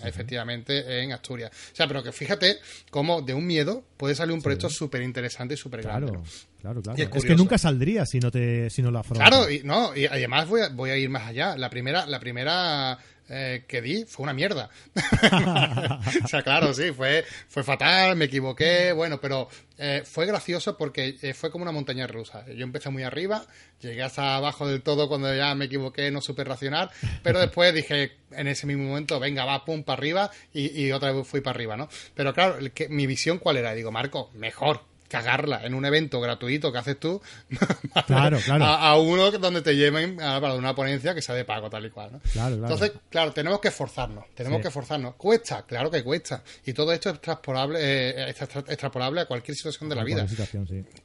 S1: efectivamente, en Asturias. O sea, pero que fíjate cómo de un miedo puede salir un proyecto súper interesante y súper grande.
S2: Claro, claro. Es, que nunca saldría si no te si no lo afrontas.
S1: Claro, y, no, y además voy a, voy a ir más allá. La primera, la primera eh, que di fue una mierda. [LAUGHS] o sea, claro, sí, fue, fue fatal, me equivoqué, bueno, pero eh, fue gracioso porque eh, fue como una montaña rusa. Yo empecé muy arriba, llegué hasta abajo del todo cuando ya me equivoqué, no supe racionar, pero [LAUGHS] después dije en ese mismo momento, venga, va, pum, para arriba y, y otra vez fui para arriba, ¿no? Pero claro, que, mi visión cuál era, digo, Marco, mejor, cagarla en un evento gratuito que haces tú [LAUGHS]
S2: claro, claro.
S1: A, uno donde te lleven a, para una ponencia que sea de pago tal y cual ¿no?
S2: claro,
S1: entonces claro tenemos que esforzarnos tenemos que esforzarnos. Cuesta claro que cuesta. Y todo esto es extrapolable eh, extrapolable a cualquier situación de la vida.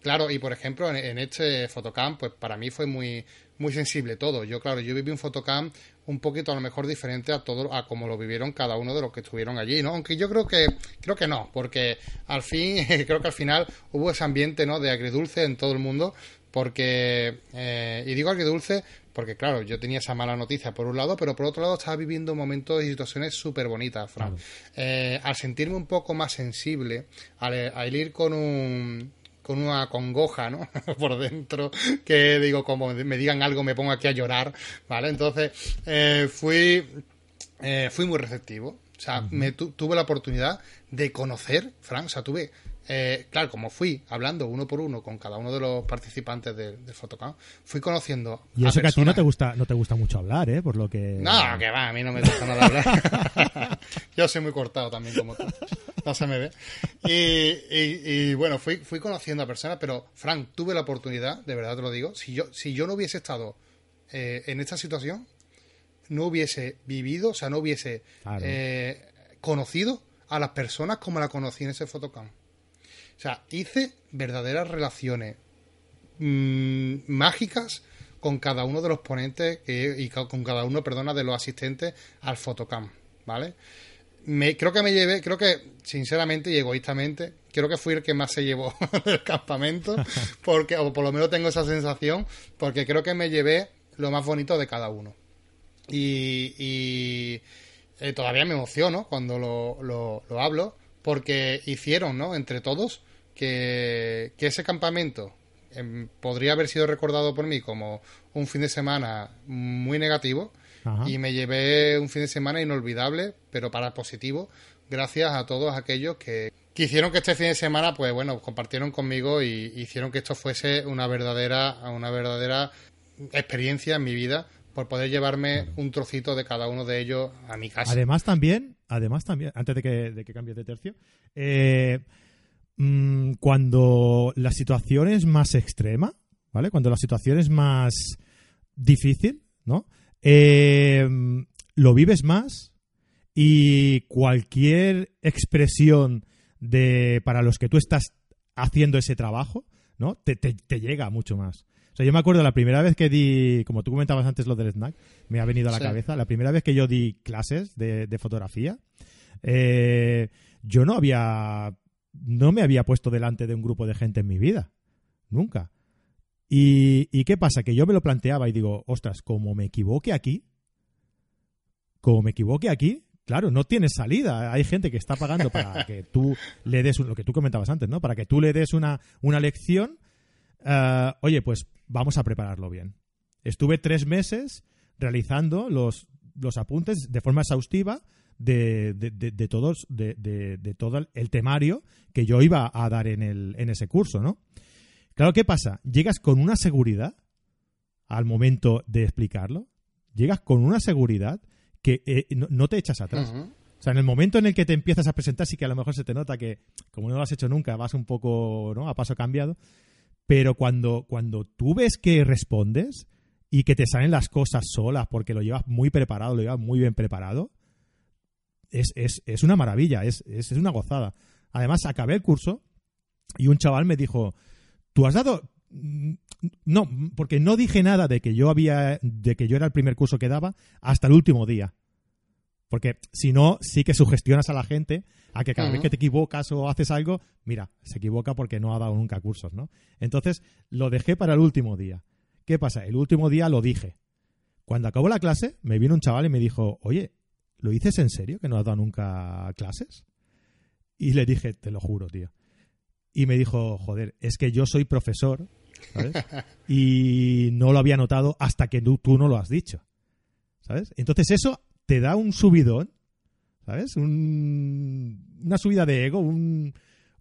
S1: claro y por ejemplo en, en este fotocamp pues para mí fue muy muy sensible todo. Yo, claro, yo viví un fotocamp un poquito a lo mejor diferente a todo a como lo vivieron cada uno de los que estuvieron allí, ¿no? Aunque yo creo que creo que no, porque al fin [LAUGHS] creo que al final hubo ese ambiente, ¿no? de agridulce en todo el mundo, porque eh, y digo agridulce porque claro, yo tenía esa mala noticia por un lado, pero por otro lado estaba viviendo momentos y situaciones súper bonitas, Fran. Eh, al sentirme un poco más sensible, al ir con un con una congoja, ¿no? [LAUGHS] Por dentro, que digo, como me digan algo, me pongo aquí a llorar, ¿vale? Entonces, eh, fui, eh, fui muy receptivo. O sea, me tuve la oportunidad de conocer, Frank, o sea, tuve eh, claro, como fui hablando uno por uno con cada uno de los participantes del de Photocamp, fui conociendo.
S2: Y eso que a ti no te gusta, no te gusta mucho hablar, ¿eh? Por lo que.
S1: No, que va, a mí no me gusta nada hablar. [LAUGHS] Yo soy muy cortado también como tú. No se me ve. Y, bueno, fui, fui conociendo a personas, pero Frank, tuve la oportunidad, de verdad te lo digo, si yo, si yo no hubiese estado eh, en esta situación, no hubiese vivido, o sea, no hubiese eh, conocido a las personas como la conocí en ese Photocamp. O sea, hice verdaderas relaciones mm, mágicas con cada uno de los ponentes y con cada uno, perdona, de los asistentes al fotocam, ¿vale? Me, creo que me llevé, creo que sinceramente y egoístamente, creo que fui el que más se llevó [LAUGHS] del campamento, porque, o por lo menos tengo esa sensación, porque creo que me llevé lo más bonito de cada uno. Y, eh, todavía me emociono cuando lo, lo, hablo, porque hicieron, ¿no? Entre todos, que, que ese campamento em, podría haber sido recordado por mí como un fin de semana muy negativo y me llevé un fin de semana inolvidable, pero para positivo, gracias a todos aquellos que, que hicieron que este fin de semana, pues bueno, compartieron conmigo y hicieron que esto fuese una verdadera, una verdadera experiencia en mi vida por poder llevarme un trocito de cada uno de ellos a mi casa.
S2: Además también, además también, antes de que, de que cambies de tercio, eh, mm, cuando la situación es más extrema, ¿vale? Cuando la situación es más difícil, ¿no? Eh, lo vives más y cualquier expresión de para los que tú estás haciendo ese trabajo, ¿no? Te, te llega mucho más. O sea, yo me acuerdo la primera vez que di, como tú comentabas antes lo del snack, me ha venido a la cabeza, la primera vez que yo di clases de, fotografía, eh, yo no había, no me había puesto delante de un grupo de gente en mi vida, nunca. Y, y qué pasa? Que yo me lo planteaba y digo, ostras, como me equivoque aquí, como me equivoque aquí, claro, no tienes salida. Hay gente que está pagando para [LAUGHS] que tú le des lo que tú comentabas antes, ¿no? Para que tú le des una, una lección. Eh, oye, pues vamos a prepararlo bien. Estuve tres meses realizando los, los apuntes de forma exhaustiva de, de, todos, de, todo el temario que yo iba a dar en, el, en ese curso, ¿no? Claro, ¿qué pasa? Llegas con una seguridad al momento de explicarlo, llegas con una seguridad que eh, no, te echas atrás. O sea, en el momento en el que te empiezas a presentar, sí que a lo mejor se te nota que, como no lo has hecho nunca, vas un poco ¿no? a paso cambiado, pero cuando, cuando tú ves que respondes y que te salen las cosas solas porque lo llevas muy preparado, lo llevas muy bien preparado, es, es, es una maravilla, es, es, una gozada. Además, acabé el curso y un chaval me dijo, tú has dado... No, porque no dije nada de que yo había, de que yo era el primer curso que daba hasta el último día. Porque si no, sí que sugestionas a la gente a que cada vez que te equivocas o haces algo, mira, se equivoca porque no ha dado nunca cursos, ¿no? Entonces lo dejé para el último día. ¿Qué pasa? El último día lo dije. Cuando acabó la clase, me vino un chaval y me dijo, oye, ¿lo dices en serio que no has dado nunca clases? Y le dije, te lo juro, tío. Y me dijo, joder, es que yo soy profesor, ¿sabes? [LAUGHS] y no lo había notado hasta que tú, tú no lo has dicho. ¿Sabes? Entonces eso te da un subidón ¿sabes? una subida de ego,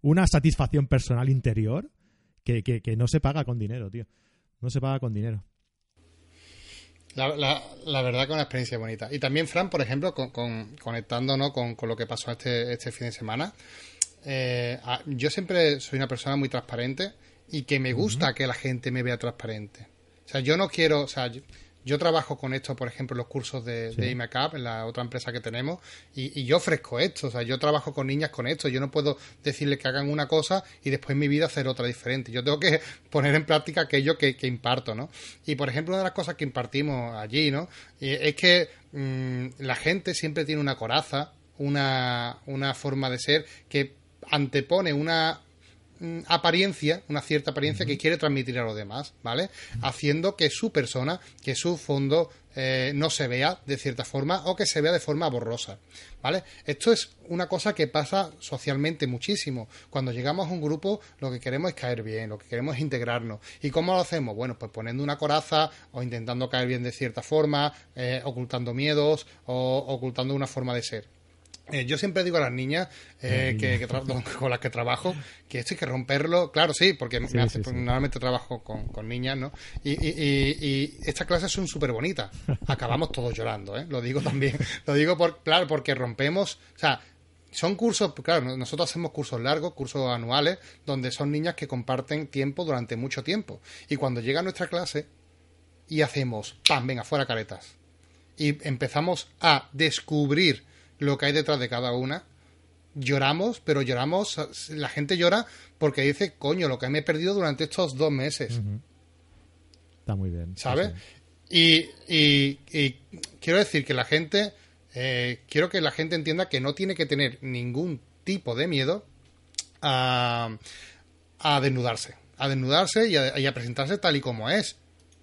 S2: una satisfacción personal interior que, que, no se paga con dinero, tío. No se paga con dinero.
S1: La, la, verdad que una experiencia bonita. Y también, Fran, por ejemplo, con, con, conectándonos con, lo que pasó este, este fin de semana, eh, yo siempre soy una persona muy transparente y que me gusta que la gente me vea transparente. O sea, yo no quiero, o sea, yo trabajo con esto, por ejemplo, en los cursos de, sí. en la otra empresa que tenemos, y, yo ofrezco esto. O sea, yo trabajo con niñas con esto. Yo no puedo decirles que hagan una cosa y después en mi vida hacer otra diferente. Yo tengo que [LAUGHS] poner en práctica aquello que, imparto, ¿no? Y, por ejemplo, una de las cosas que impartimos allí, ¿no? es que mm, la gente siempre tiene una coraza, una, una forma de ser que antepone una apariencia, una cierta apariencia que quiere transmitir a los demás, ¿vale? Haciendo que su persona, que su fondo eh, no se vea de cierta forma o que se vea de forma borrosa, ¿vale? Esto es una cosa que pasa socialmente muchísimo. Cuando llegamos a un grupo, lo que queremos es caer bien, lo que queremos es integrarnos. ¿Y cómo lo hacemos? Bueno, pues poniendo una coraza o intentando caer bien de cierta forma, eh, ocultando miedos o ocultando una forma de ser. Eh, yo siempre digo a las niñas eh, que, con las que trabajo que esto hay que romperlo. Claro, sí, porque normalmente trabajo con, niñas, ¿no? Y, y, estas clases son súper bonitas. [LAUGHS] Acabamos todos llorando, ¿eh? Lo digo también. Lo digo, por, claro, porque rompemos. O sea, son cursos, claro, nosotros hacemos cursos largos, cursos anuales, donde son niñas que comparten tiempo durante mucho tiempo. Y cuando llega nuestra clase y hacemos, ¡pam! Venga, fuera caretas. Y empezamos a descubrir lo que hay detrás de cada una. Lloramos, pero lloramos, la gente llora porque dice, coño, lo que me he perdido durante estos dos meses.
S2: Está muy bien.
S1: ¿Sabes? Y, y, quiero decir que la gente, eh, quiero que la gente entienda que no tiene que tener ningún tipo de miedo a, a desnudarse. A desnudarse y a, presentarse tal y como es.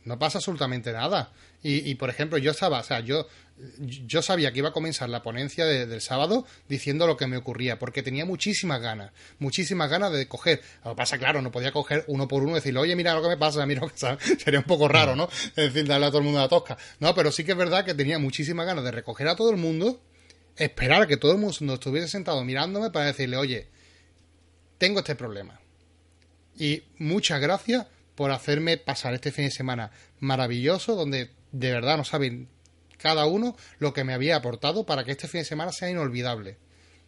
S1: No pasa absolutamente nada. Y, y, por ejemplo, yo estaba, o sea, yo yo sabía que iba a comenzar la ponencia del sábado diciendo lo que me ocurría, porque tenía muchísimas ganas, muchísimas ganas de coger. Lo que pasa, claro, no podía coger uno por uno y decirle, oye, mira lo que me pasa, mira lo que. [LAUGHS] Sería un poco raro, ¿no? Es decir, darle a todo el mundo la tosca. No, pero sí que es verdad que tenía muchísimas ganas de recoger a todo el mundo, esperar a que todo el mundo estuviese sentado mirándome para decirle, oye, tengo este problema. Y muchas gracias por hacerme pasar este fin de semana maravilloso, donde de verdad no saben cada uno lo que me había aportado para que este fin de semana sea inolvidable.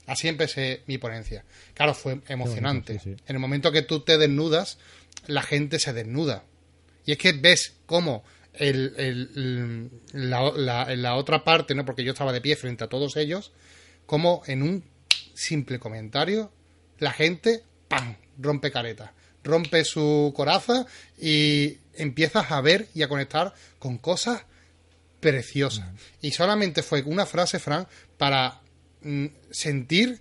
S1: Así empecé mi ponencia. Claro, fue emocionante. En el momento que tú te desnudas, la gente se desnuda. Y es que ves cómo el, la, la, otra parte, ¿no? porque yo estaba de pie frente a todos ellos, como en un simple comentario, la gente, ¡pam!, rompe careta rompe su coraza y empiezas a ver y a conectar con cosas preciosas. Y solamente fue una frase, Fran, para mm, sentir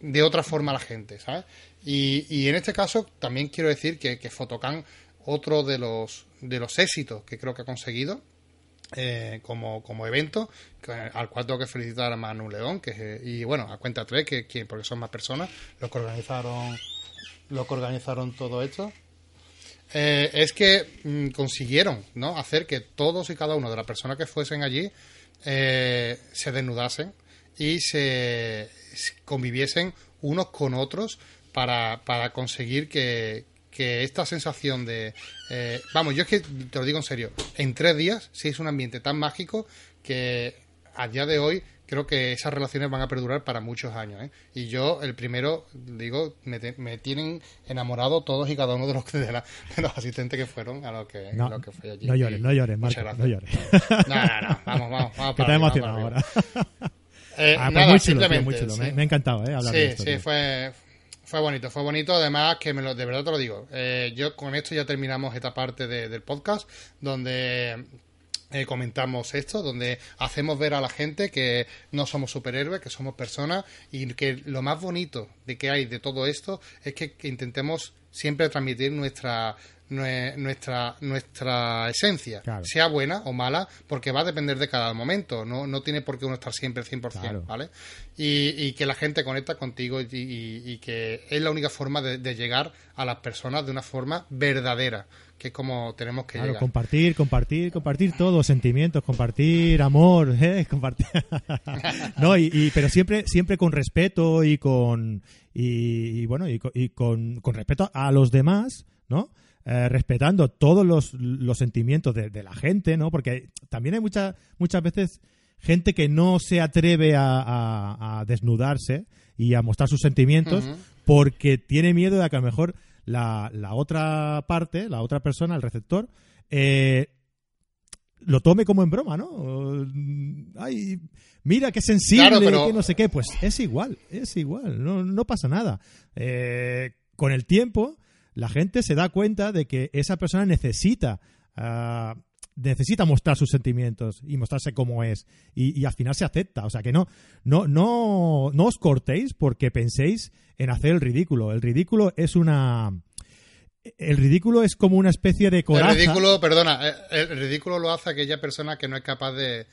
S1: de otra forma a la gente, ¿sabes? Y, en este caso también quiero decir que, que Fotocan, otro de los, de los éxitos que creo que ha conseguido, eh, como, como evento, al cual tengo que felicitar a Manu León, que y bueno, a cuenta tres, que, que porque son más personas, los que organizaron lo que organizaron todo esto, eh, es que mm, consiguieron ¿no? hacer que todos y cada uno de las personas que fuesen allí eh, se desnudasen y se conviviesen unos con otros para, para conseguir que, que esta sensación de... Eh, vamos, yo es que te lo digo en serio, en tres días sí es un ambiente tan mágico que a día de hoy creo que esas relaciones van a perdurar para muchos años. ¿eh? Y yo, el primero, digo, me, tienen enamorado todos y cada uno de los, de, los asistentes que fueron a lo que,
S2: no,
S1: lo que fue allí.
S2: No llores, no llores, Marco, no llores.
S1: No, no, no, vamos, vamos. vamos
S2: que te emocionado ahora. [LAUGHS]
S1: Eh, ah, pues nada,
S2: muy chulo, muy chulo. Me, ha encantado ¿eh? hablar
S1: sí,
S2: de esto.
S1: Sí, fue, fue bonito, fue bonito. Además, que me lo, de verdad te lo digo. Eh, yo con esto ya terminamos esta parte de, del podcast, donde eh, comentamos esto, donde hacemos ver a la gente que no somos superhéroes, que somos personas y que lo más bonito de que hay de todo esto es que, intentemos siempre transmitir nuestra nuestra nuestra esencia, sea buena o mala, porque va a depender de cada momento, no, no tiene por qué uno estar siempre 100%, ¿vale? Y, que la gente conecta contigo y, que es la única forma de, llegar a las personas de una forma verdadera, que es como tenemos que
S2: claro, compartir, compartir, compartir todo, sentimientos, compartir amor, [LAUGHS] ¿eh? compartir. [LAUGHS] no, y, pero siempre, siempre con respeto y con y, bueno y, con, con, respeto a los demás, ¿no? Eh, respetando todos los, los sentimientos de, la gente, ¿no? Porque también hay muchas muchas veces gente que no se atreve a, desnudarse y a mostrar sus sentimientos porque tiene miedo de que a lo mejor la, la otra parte, la otra persona, el receptor, eh, lo tome como en broma, ¿no? Ay, mira qué sensible, que no sé qué. Pues es igual, es igual, no, no pasa nada. Eh, con el tiempo, la gente se da cuenta de que esa persona necesita ah, necesita mostrar sus sentimientos y mostrarse como es y, al final se acepta o sea que no no no no os cortéis porque penséis en hacer el ridículo el ridículo es una el ridículo es como una especie de coraza.
S1: El ridículo, perdona, eh, el ridículo lo hace aquella persona que no es capaz de,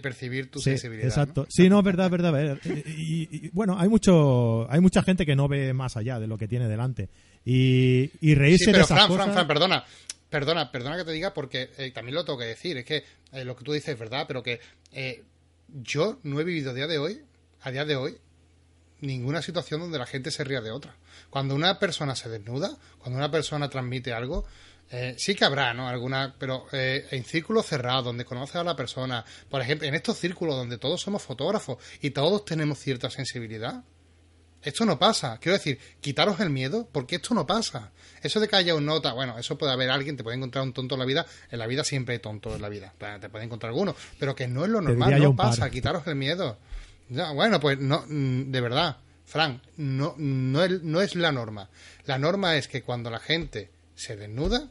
S1: percibir tu sensibilidad.
S2: Exacto. Sí, no, es verdad, verdad. Y, bueno, hay mucho, hay mucha gente que no ve más allá de lo que tiene delante. Y, y reírse
S1: pero
S2: de esas
S1: Fran,
S2: cosas...
S1: Fran, Fran, perdona. Perdona, perdona que te diga porque eh, también lo tengo que decir. Es que eh, lo que tú dices es verdad, pero que eh, yo no he vivido a día de hoy, a día de hoy, ninguna situación donde la gente se ría de otra. Cuando una persona se desnuda, cuando una persona transmite algo, sí que habrá, ¿no? Alguna, pero en círculos cerrados, donde conoces a la persona, por ejemplo, en estos círculos donde todos somos fotógrafos y todos tenemos cierta sensibilidad, esto no pasa. Quiero decir, quitaros el miedo, porque esto no pasa. Eso de que haya un nota, bueno, eso puede haber alguien, te puede encontrar un tonto en la vida. En la vida siempre hay tontos en la vida. Te puede encontrar alguno. Pero que no es lo normal, no pasa. Quitaros el miedo. Ya, bueno, pues no, mm, de verdad, Frank, no, no, es, no es la norma. La norma es que cuando la gente se desnuda,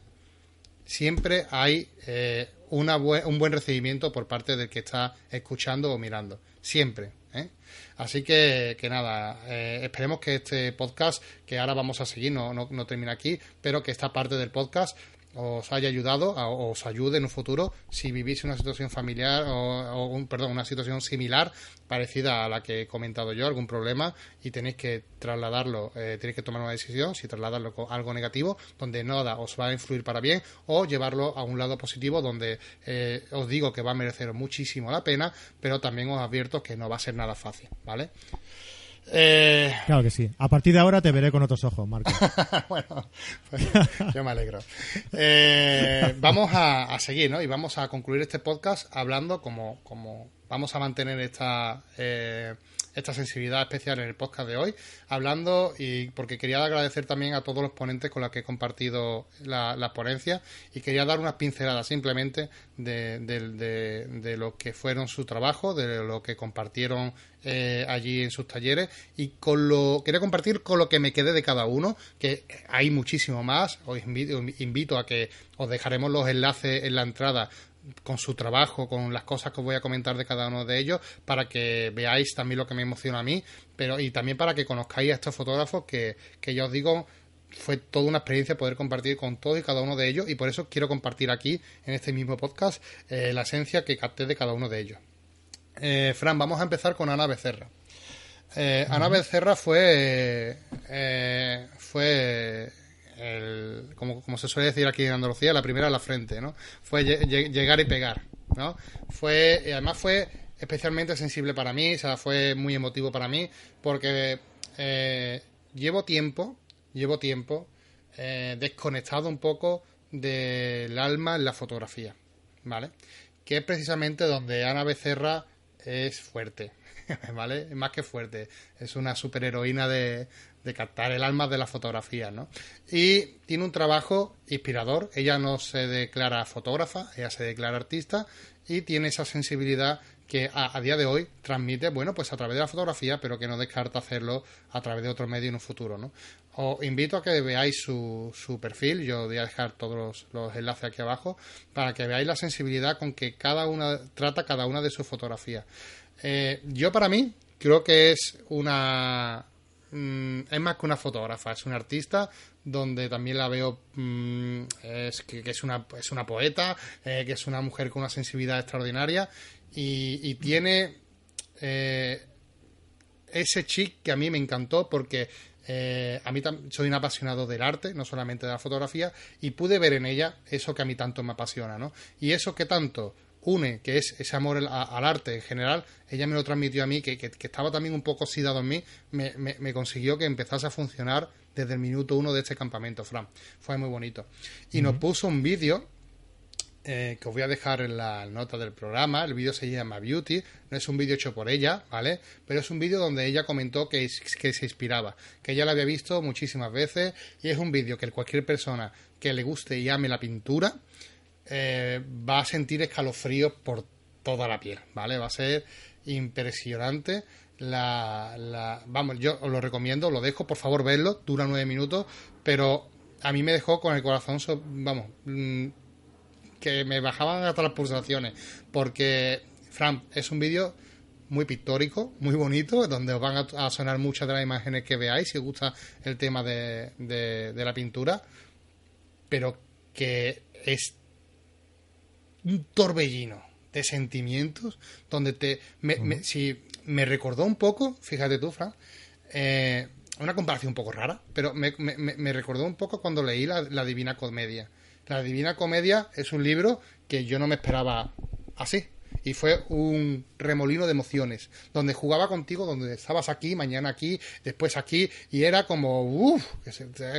S1: siempre hay eh, una un buen recibimiento por parte del que está escuchando o mirando. Siempre. Así que, que nada, eh, esperemos que este podcast, que ahora vamos a seguir, no, no, no termina aquí, pero que esta parte del podcast os haya ayudado o os ayude en un futuro si vivís una situación familiar o, un, perdón, una situación similar parecida a la que he comentado yo, algún problema y tenéis que trasladarlo, eh, tenéis que tomar una decisión, si trasladarlo con algo negativo, donde nada os va a influir para bien o llevarlo a un lado positivo donde eh, os digo que va a merecer muchísimo la pena, pero también os advierto que no va a ser nada fácil, ¿vale?
S2: Eh... Claro que sí. A partir de ahora te veré con otros ojos, Marco. [LAUGHS]
S1: bueno, pues, yo me alegro. Eh, vamos a, seguir, ¿no? Y vamos a concluir este podcast hablando como, como vamos a mantener esta, eh, esta sensibilidad especial en el podcast de hoy, hablando y porque quería agradecer también a todos los ponentes con los que he compartido la, ponencia y quería dar unas pinceladas simplemente de, de, lo que fueron su trabajo, de lo que compartieron eh, allí en sus talleres y con lo quería compartir con lo que me quedé de cada uno, que hay muchísimo más. Os invito, invito a que os dejaremos los enlaces en la entrada con su trabajo, con las cosas que os voy a comentar de cada uno de ellos, para que veáis también lo que me emociona a mí, pero y también para que conozcáis a estos fotógrafos que, que ya os digo, fue toda una experiencia poder compartir con todos y cada uno de ellos, y por eso quiero compartir aquí, en este mismo podcast, eh, la esencia que capté de cada uno de ellos. Eh, Fran, vamos a empezar con Ana Becerra. Eh, Ana Becerra fue, fue el, como, se suele decir aquí en Andalucía, la primera a la frente, ¿no? Fue llegar y pegar, ¿no? Fue, y además fue especialmente sensible para mí, o sea, fue muy emotivo para mí, porque eh, llevo tiempo, llevo tiempo eh, desconectado un poco del alma en la fotografía, ¿vale? Que es precisamente donde Ana Becerra es fuerte, [LAUGHS] ¿vale? Más que fuerte, es una superheroína de, de captar el alma de la fotografía, ¿no? Y tiene un trabajo inspirador. Ella no se declara fotógrafa, ella se declara artista y tiene esa sensibilidad que a, día de hoy transmite, bueno, pues a través de la fotografía, pero que no descarta hacerlo a través de otro medio en un futuro, ¿no? Os invito a que veáis su, su perfil, yo voy a dejar todos los, enlaces aquí abajo, para que veáis la sensibilidad con que cada una trata cada una de sus fotografías. Eh, yo para mí creo que es una, Mm, es más que una fotógrafa, es una artista donde también la veo mm, es que, es, una, es una poeta, eh, que es una mujer con una sensibilidad extraordinaria y, tiene eh, ese chic que a mí me encantó porque eh, a mí soy un apasionado del arte, no solamente de la fotografía, y pude ver en ella eso que a mí tanto me apasiona, ¿no? Y eso que tanto une, que es ese amor al, arte en general, ella me lo transmitió a mí, que, estaba también un poco oxidado en mí, me, consiguió que empezase a funcionar desde el minuto uno de este campamento, Fran. Fue muy bonito. Y nos puso un vídeo eh, que os voy a dejar en la nota del programa. El vídeo se llama Beauty. No es un vídeo hecho por ella, ¿vale? Pero es un vídeo donde ella comentó que, que se inspiraba, que ella lo había visto muchísimas veces y es un vídeo que cualquier persona que le guste y ame la pintura eh, va a sentir escalofríos por toda la piel, ¿vale? Va a ser impresionante. La, vamos, yo os lo recomiendo, lo dejo, por favor, verlo, dura nueve minutos, pero a mí me dejó con el corazón, vamos, mm, que me bajaban hasta las pulsaciones, porque, Fran, es un vídeo muy pictórico, muy bonito, donde os van a, sonar muchas de las imágenes que veáis, si os gusta el tema de, de la pintura, pero que es un torbellino de sentimientos donde te me, si me recordó un poco fíjate tú Fran eh, una comparación un poco rara pero me, me recordó un poco cuando leí la, la, Divina Comedia. La Divina Comedia es un libro que yo no me esperaba así y fue un remolino de emociones, donde jugaba contigo, donde estabas aquí, mañana aquí, después aquí, y era como, uff,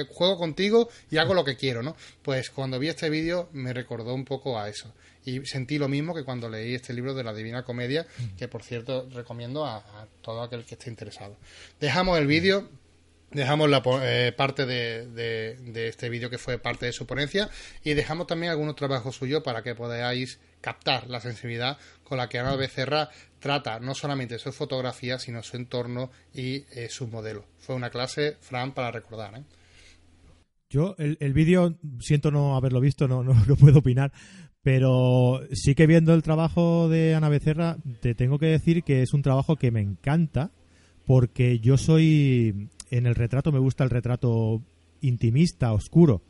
S1: juego contigo y hago lo que quiero, ¿no? Pues cuando vi este vídeo me recordó un poco a eso. Y sentí lo mismo que cuando leí este libro de la Divina Comedia, que por cierto recomiendo a, todo aquel que esté interesado. Dejamos el vídeo, dejamos la eh, parte de, este vídeo que fue parte de su ponencia y dejamos también algunos trabajos suyos para que podáis captar la sensibilidad con la que Ana Becerra trata no solamente su fotografía, sino su entorno y eh, su modelo. Fue una clase, Fran, para recordar. ¿eh?
S2: Yo el, el vídeo, siento no haberlo visto, no, no, no, puedo opinar, pero sí que viendo el trabajo de Ana Becerra, te tengo que decir que es un trabajo que me encanta, porque yo soy, en el retrato me gusta el retrato intimista, oscuro.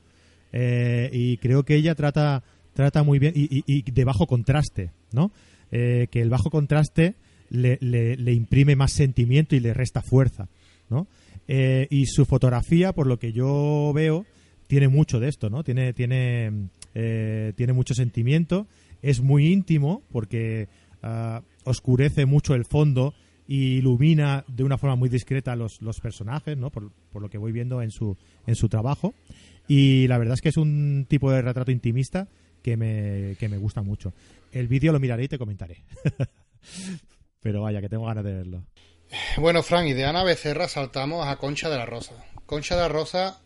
S2: Eh, y creo que ella trata, trata muy bien, y, y- y de bajo contraste, ¿no? Eh, que el bajo contraste le, le- imprime más sentimiento y le resta fuerza, ¿no? Eh, y su fotografía, por lo que yo veo, tiene mucho de esto, ¿no? Tiene, tiene, eh, tiene mucho sentimiento, es muy íntimo porque ah, oscurece mucho el fondo y ilumina de una forma muy discreta los, los personajes, ¿no? Por, por lo que voy viendo en su, en su trabajo. Y la verdad es que es un tipo de retrato intimista que me, que me gusta mucho. El vídeo lo miraré y te comentaré. [LAUGHS] Pero vaya, que tengo ganas de verlo.
S1: Bueno, Fran, y de Ana Becerra saltamos a Concha de la Rosa. Concha de la Rosa.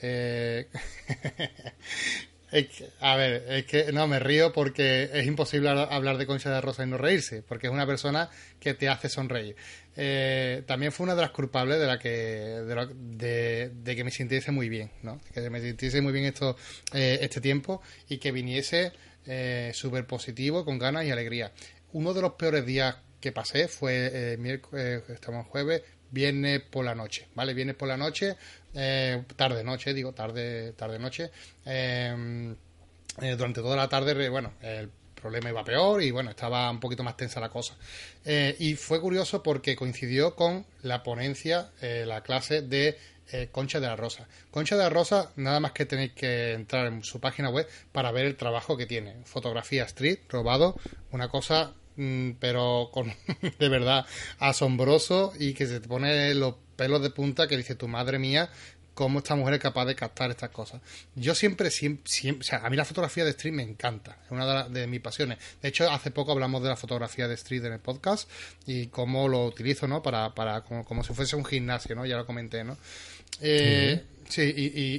S1: eh, [LAUGHS] que- a ver, es que no me río porque es imposible hablar- de Concha de la Rosa y no reírse, porque es una persona que te hace sonreír. Eh, también fue una de las culpables de la que de, la- de que me sintiese muy bien, ¿no? Que me sintiese muy bien esto eh, este tiempo y que viniese eh, súper positivo, con ganas y alegría. Uno de los peores días que pasé fue eh, miércoles, estamos en jueves, viernes por la noche, ¿vale? Viernes por la noche, eh, tarde noche, digo, tarde, tarde noche. eh, eh, durante toda la tarde, bueno, el problema iba peor y bueno, estaba un poquito más tensa la cosa. Eh, y fue curioso porque coincidió con la ponencia, eh, la clase de eh, Concha de la Rosa. Concha de la Rosa, nada más que tenéis que entrar en su página web para ver el trabajo que tiene. Fotografía street, robado, una cosa, mm, pero con [LAUGHS] de verdad asombroso y que se te pone los pelos de punta que dice tu madre mía cómo esta mujer es capaz de captar estas cosas. Yo siempre, siempre, siempre o sea, a mí la fotografía de street me encanta, es una de, de mis pasiones. De hecho, hace poco hablamos de la fotografía de street en el podcast y cómo lo utilizo, ¿no? Para, para como, como si fuese un gimnasio, ¿no? Ya lo comenté, ¿no? Eh, sí, y, y,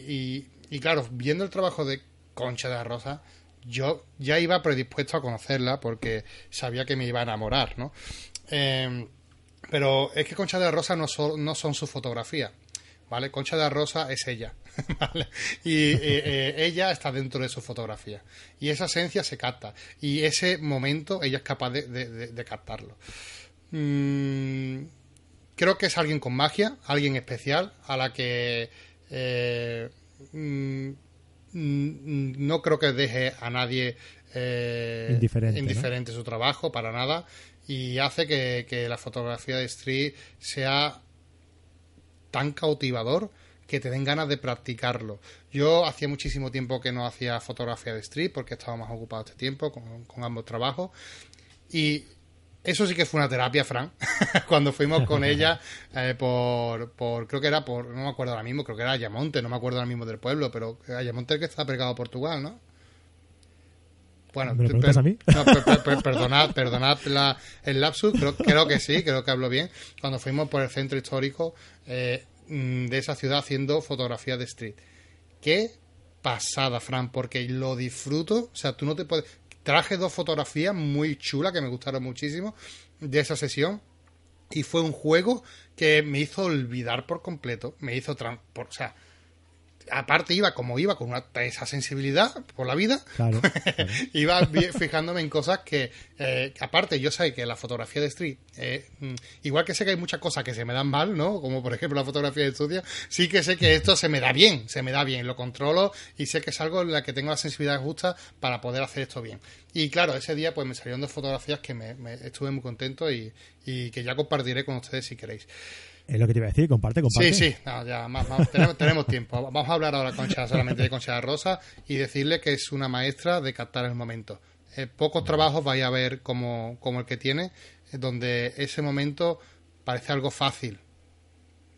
S1: y, y claro, viendo el trabajo de Concha de la Rosa, yo ya iba predispuesto a conocerla porque sabía que me iba a enamorar, ¿no? Eh, pero es que Concha de la Rosa no, so- no son su fotografía, ¿vale? Concha de la Rosa es ella, [LAUGHS] ¿vale? Y eh, eh, ella está dentro de su fotografía. Y esa esencia se capta. Y ese momento ella es capaz de, de- de- de captarlo. Mm, creo que es alguien con magia, alguien especial, a la que eh, mm, mm, no creo que deje a nadie eh,
S2: Indiferente,
S1: su trabajo, para nada, y hace que, que la fotografía de Street sea tan cautivador que te den ganas de practicarlo. Yo hacía muchísimo tiempo que no hacía fotografía de street porque estaba más ocupado este tiempo con, con ambos trabajos y eso sí que fue una terapia, Fran, [LAUGHS] cuando fuimos con ella eh, por, por, creo que era por, no me acuerdo ahora mismo, creo que era Ayamonte, no me acuerdo ahora mismo del pueblo, pero Ayamonte el que está pegado a Portugal, ¿no? Bueno,
S2: ¿Me lo
S1: per-
S2: preguntas a mí?
S1: no, per- per- per- perdonad, perdonad la- el lapsus, creo, creo que sí, creo que hablo bien. Cuando fuimos por el centro histórico eh, mm, de esa ciudad haciendo fotografía de street. Qué pasada, Fran, porque lo disfruto. O sea, tú no te puedes. Traje dos fotografías muy chulas que me gustaron muchísimo de esa sesión. Y fue un juego que me hizo olvidar por completo. Me hizo. por- o sea, aparte iba como iba, con una, esa sensibilidad por la vida.
S2: Claro. [LAUGHS] claro.
S1: iba fijándome en cosas que, eh, aparte, yo sé que la fotografía de street, eh, mm, igual que sé que hay muchas cosas que se me dan mal, ¿no? Como por ejemplo la fotografía de estudio, sí que sé que esto se me da bien, se me da bien, lo controlo y sé que es algo en la que tengo la sensibilidad justa para poder hacer esto bien. Y claro, ese día pues me salieron dos fotografías que me, me- estuve muy contento y, y que ya compartiré con ustedes si queréis.
S2: Es lo que te iba a decir, comparte, comparte.
S1: Sí, sí, no, ya, más- más- tenemos, tenemos tiempo. Vamos a hablar ahora Concha, solamente de Concha Rosa y decirle que es una maestra de captar el momento. Eh, pocos trabajos vais a ver como, como el que tiene, eh, donde ese momento parece algo fácil.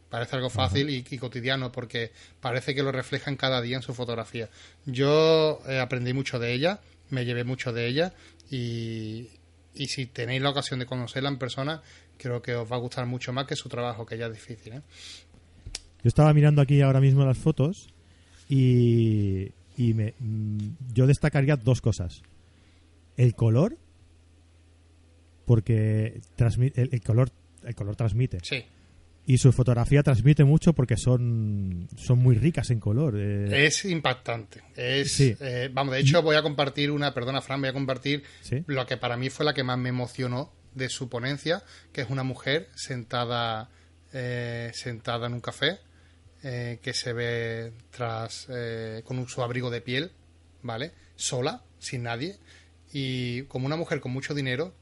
S1: Parece algo fácil y, y cotidiano porque parece que lo reflejan cada día en su fotografía. Yo eh, aprendí mucho de ella, me llevé mucho de ella y, y si tenéis la ocasión de conocerla en persona, creo que os va a gustar mucho más que su trabajo, que ya es difícil. ¿eh?
S2: Yo estaba mirando aquí ahora mismo las fotos y, y me, mm, yo destacaría dos cosas. El color, porque transmi- el, el color el color transmite.
S1: Sí,
S2: Y su fotografía transmite mucho porque son, son muy ricas en color. eh,
S1: es impactante. Es,
S2: Sí.
S1: eh, vamos, de hecho voy a compartir una, perdona Fran, voy a compartir
S2: Sí.
S1: lo que para mí fue la que más me emocionó de su ponencia, que es una mujer sentada, eh, sentada en un café, eh, que se ve tras eh, con su abrigo de piel, ¿vale? Sola, sin nadie, y como una mujer con mucho dinero,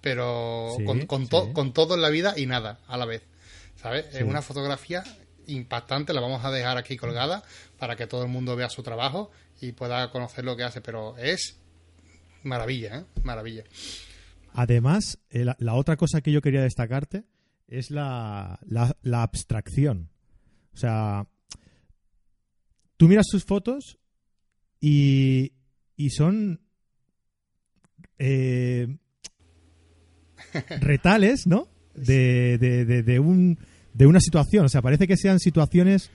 S1: pero con, con, con todo en la vida y nada a la vez, ¿sabes? Es una fotografía impactante, la vamos a dejar aquí colgada para que todo el mundo vea su trabajo y pueda conocer lo que hace, pero es maravilla, ¿eh? Maravilla.
S2: Además, eh, la, otra cosa que yo quería destacarte es la, la, abstracción. O sea, tú miras sus fotos y, y son eh, retales, ¿no? [LAUGHS] De, de, de, un, de una situación. O sea, parece que sean situaciones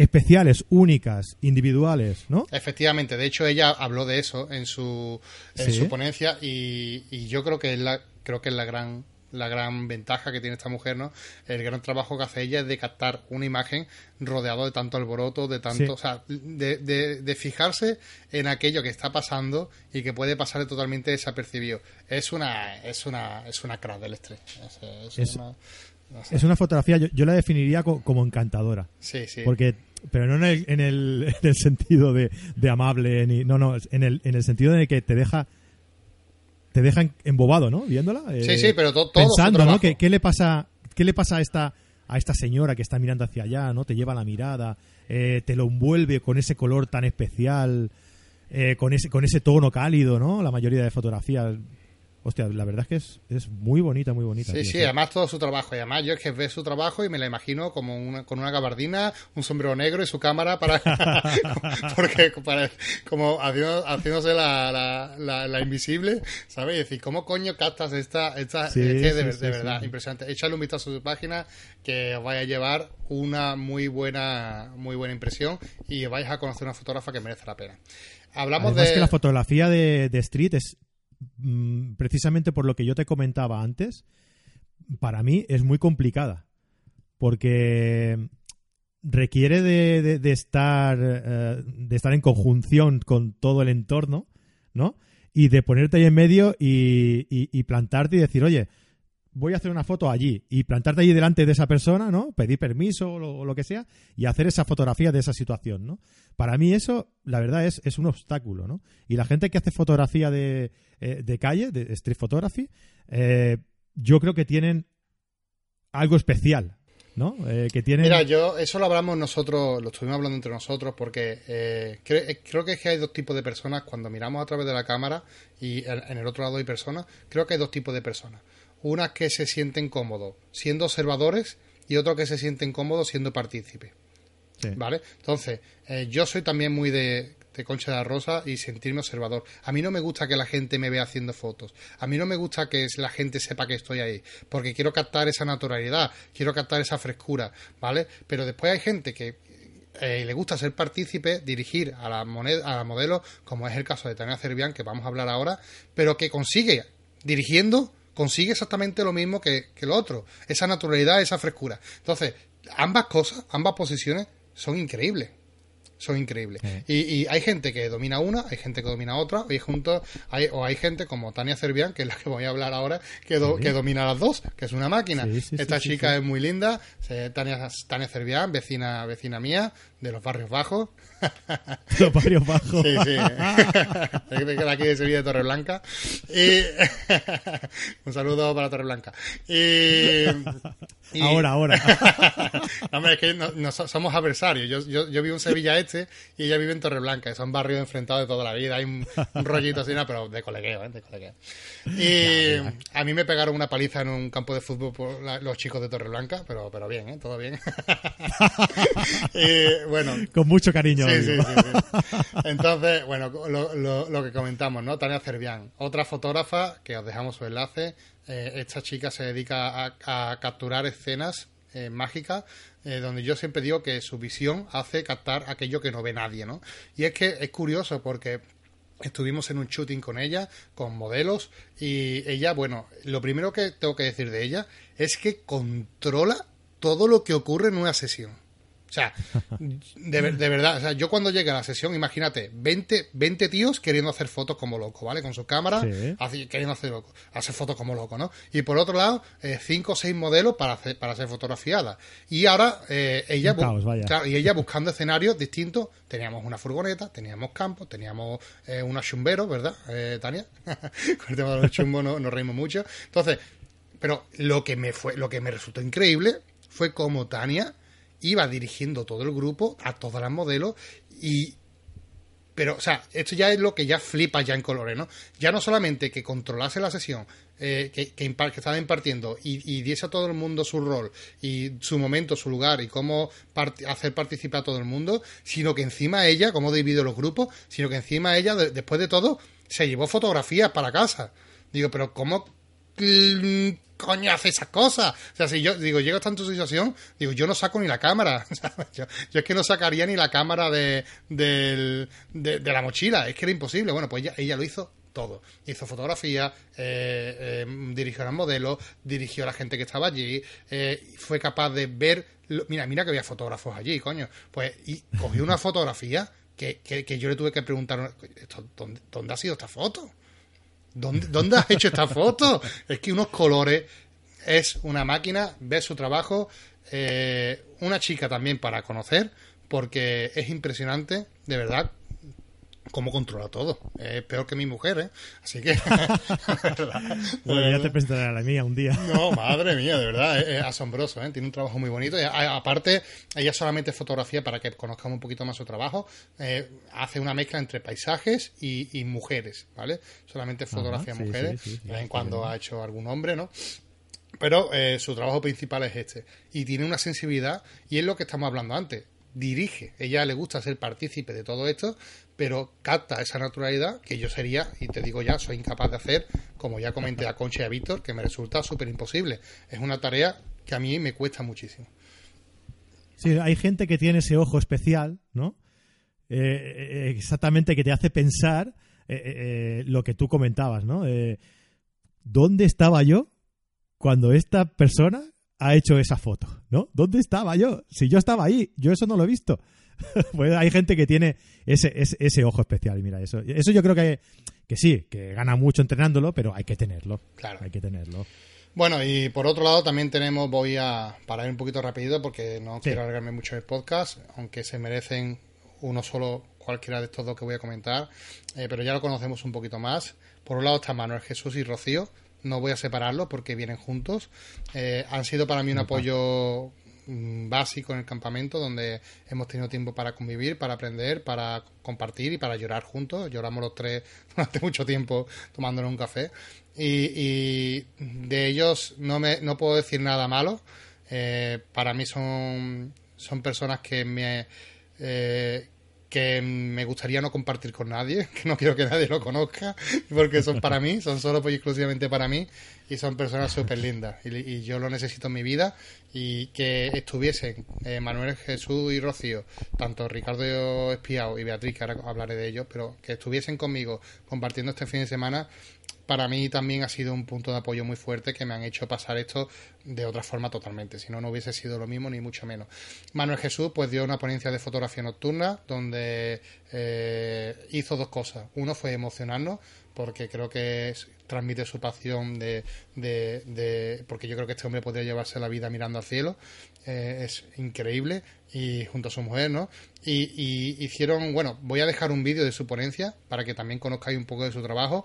S2: especiales, únicas, individuales, ¿no?
S1: Efectivamente, de hecho ella habló de eso en su, en su ponencia y, y, yo creo que es la, creo que es la gran la gran ventaja que tiene esta mujer, ¿no? El gran trabajo que hace ella es de captar una imagen rodeado de tanto alboroto, de tanto, o sea, de, de, fijarse en aquello que está pasando y que puede pasar totalmente desapercibido. Es una, es una, es una crack del estrés.
S2: Es, una, es una fotografía, yo, la definiría como encantadora.
S1: Sí, sí.
S2: Porque pero no en el, en el, [LAUGHS] en el sentido de, de, amable, ni, no, no, en el, en el sentido de que te deja te deja embobado, ¿no? Viéndola.
S1: sí, sí, pero todo,
S2: pensando, ¿no? ¿Qué, ¿Qué, le pasa, qué le pasa a esta a esta señora que está mirando hacia allá, ¿no? Te lleva la mirada, eh, te lo envuelve con ese color tan especial, eh, con ese con ese tono cálido, ¿no? La mayoría de fotografías Hostia, la verdad es que es, es muy bonita, muy bonita.
S1: Sí, sí, además todo su trabajo. Y además yo es que ve su trabajo y me la imagino como una, con una gabardina, un sombrero negro y su cámara para... [LAUGHS] porque para, como haciéndose la, la, la, invisible, ¿sabes? Y decir, ¿cómo coño captas esta... esta es que de, verdad, impresionante. Échale un vistazo a su página que os vaya a llevar una muy buena, muy buena impresión y vais a conocer una fotógrafa que merece la pena. Hablamos
S2: de... que la fotografía de, de Street es precisamente por lo que yo te comentaba antes, para mí es muy complicada. Porque requiere de, estar eh, de estar en conjunción con todo el entorno, ¿no? Y de ponerte ahí en medio y plantarte y decir, oye, voy a hacer una foto allí y plantarte allí delante de esa persona, ¿no? Pedir permiso o lo, que sea y hacer esa fotografía de esa situación, ¿no? Para mí eso, la verdad, es, es un obstáculo, ¿no? Y la gente que hace fotografía de, eh, de calle, de street photography, eh, yo creo que tienen algo especial, ¿no? Eh, que tienen...
S1: Mira, yo, eso lo hablamos nosotros, lo estuvimos hablando entre nosotros, porque creo que es que hay dos tipos de personas cuando miramos a través de la cámara y en el otro lado hay personas, creo que hay dos tipos de personas unas que se sienten cómodos siendo observadores y otros que se sienten cómodos siendo partícipes. ¿Vale? Entonces, eh, yo soy también muy de, de, concha de rosa y sentirme observador. A mí no me gusta que la gente me vea haciendo fotos. A mí no me gusta que la gente sepa que estoy ahí. Porque quiero captar esa naturalidad, quiero captar esa frescura. ¿Vale? Pero después hay gente que eh, le gusta ser partícipe, dirigir a la, moneda, a la modelo, como es el caso de Tania Cervián, que vamos a hablar ahora, pero que consigue dirigiendo consigue exactamente lo mismo que, que lo otro, esa naturalidad, esa frescura. Entonces, ambas cosas, ambas posiciones son increíbles son increíbles. Y, hay gente que domina una, hay gente que domina otra, y juntos hay, o hay gente como Tania Cervián, que es la que voy a hablar ahora, que, que domina las dos, que es una máquina. Esta chica es muy linda, Tania, Tania Cervián, vecina, vecina mía, de los barrios bajos. [LAUGHS]
S2: los barrios bajos.
S1: Sí, sí. [LAUGHS] de aquí de Sevilla, de Torreblanca. Y [LAUGHS] un saludo para Torreblanca. Y
S2: Ahora, ahora.
S1: Hombre, es que no, somos adversarios. Yo, yo, yo, vivo en Sevilla Este y ella vive en Torreblanca. Son barrios enfrentados de toda la vida. Hay un, rollito así, pero de colegueo, ¿eh? De colegueo. Y a mí me pegaron una paliza en un campo de fútbol por los chicos de Torreblanca, pero, pero bien, ¿eh? Todo bien. [LAUGHS] y, bueno.
S2: Con mucho cariño.
S1: Sí, sí, sí, Entonces, bueno, lo, lo, lo que comentamos, ¿no? Tania Cervián, otra fotógrafa que os dejamos su enlace eh, esta chica se dedica a, capturar escenas eh, mágicas eh, donde yo siempre digo que su visión hace captar aquello que no ve nadie, ¿no? Y es que es curioso porque estuvimos en un shooting con ella, con modelos, y ella, bueno, lo primero que tengo que decir de ella es que controla todo lo que ocurre en una sesión. O sea, de, de, verdad, o sea, yo cuando llegué a la sesión, imagínate, 20, 20 tíos queriendo hacer fotos como loco, ¿vale? Con su cámara, así, queriendo hacer, hacer fotos como loco, ¿no? Y por otro lado, 5 eh, o 6 modelos para, hacer, para ser fotografiadas. Y ahora, eh, ella, claro, y ella buscando escenarios distintos, teníamos una furgoneta, teníamos campos, teníamos eh, unos chumberos, ¿verdad, eh, Tania? [LAUGHS] Con el tema de los chumbos nos, nos reímos mucho. Entonces, pero lo que me fue, lo que me resultó increíble fue como Tania iba dirigiendo todo el grupo, a todas las modelos, y pero, o sea, esto ya es lo que ya flipa ya en colores, ¿no? Ya no solamente que controlase la sesión, eh, que, que, estaba impartiendo y, diese a todo el mundo su rol y su momento, su lugar y cómo hacer participar a todo el mundo, sino que encima ella, cómo dividió los grupos, sino que encima ella, después de todo, se llevó fotografías para casa. Digo, pero ¿cómo coño hace esas cosas? O sea, si yo digo, llego a tanta situación, digo, yo no saco ni la cámara. [LAUGHS] Yo, es que no sacaría ni la cámara de, de, la mochila, es que era imposible. Bueno, pues ella, ella lo hizo todo. Hizo fotografía, eh, eh, dirigió a los modelos, dirigió a la gente que estaba allí, eh, fue capaz de ver. mira, mira que había fotógrafos allí, coño. Pues y cogió una fotografía que, que, yo le tuve que preguntar: ¿dónde, ¿dónde ha sido esta foto? ¿Dónde, ¿Dónde has hecho esta foto? Es que unos colores es una máquina, ves su trabajo, eh, una chica también para conocer, porque es impresionante, de verdad, cómo controla todo. Es peor que mi mujer, ¿eh? Así que... [LAUGHS] [LAUGHS]
S2: bueno, ya te presentaré a la mía un día.
S1: no, [LAUGHS] madre mía, de verdad, es, asombroso, ¿eh? Tiene un trabajo muy bonito. Y, aparte, ella solamente fotografía para que conozcamos un poquito más su trabajo. Eh, hace una mezcla entre paisajes y, mujeres, ¿vale? Solamente fotografía mujeres. de vez en cuando ha hecho algún hombre, ¿no? Pero eh, su trabajo principal es este. Y tiene una sensibilidad, y es lo que estamos hablando antes. Dirige. Ella le gusta ser partícipe de todo esto, pero capta esa naturalidad que yo sería, y te digo ya, soy incapaz de hacer, como ya comenté a Concha y a Víctor, que me resulta súper imposible. Es una tarea que a mí me cuesta muchísimo.
S2: Sí, hay gente que tiene ese ojo especial, ¿no? Eh, eh, exactamente que te hace pensar lo que tú comentabas, ¿no? ¿Dónde estaba yo cuando esta persona ha hecho esa foto, ¿no? ¿Dónde estaba yo? Si yo estaba ahí, yo eso no lo he visto. [LAUGHS] pues hay gente que tiene ese, ese, ojo especial y mira, eso, eso yo creo que, que sí, que gana mucho entrenándolo, pero hay que tenerlo. Claro. Hay que tenerlo.
S1: Bueno, y por otro lado también tenemos, voy a parar un poquito rápido porque no quiero alargarme mucho el podcast, aunque se merecen uno solo cualquiera de estos dos que voy a comentar, eh, pero ya lo conocemos un poquito más. Por un lado está Manuel Jesús y Rocío, no voy a separarlos porque vienen juntos. Eh, han sido para mí un apoyo mm, básico en el campamento donde hemos tenido tiempo para convivir, para aprender, para compartir y para llorar juntos. Lloramos los tres [LAUGHS] durante mucho tiempo tomándonos un café. Y, de ellos no, me, no puedo decir nada malo. Eh, para mí son, son personas que me, eh, que me gustaría no compartir con nadie, [LAUGHS] que no quiero que nadie lo conozca, porque son para mí, son solo y exclusivamente para mí, y son personas súper lindas, y, yo lo necesito en mi vida, y que estuviesen eh, Manuel Jesús y Rocío, tanto Ricardo Espiao y Beatriz, que ahora hablaré de ellos, pero que estuviesen conmigo compartiendo este fin de semana, para mí también ha sido un punto de apoyo muy fuerte que me han hecho pasar esto de otra forma totalmente. Si no, no hubiese sido lo mismo, ni mucho menos. Manuel Jesús pues dio una ponencia de fotografía nocturna donde eh, hizo dos cosas. Uno fue emocionarnos porque creo que transmite su pasión de, de, porque yo creo que este hombre podría llevarse la vida mirando al cielo eh, es increíble y junto a su mujer no y, y hicieron bueno voy a dejar un vídeo de su ponencia para que también conozcáis un poco de su trabajo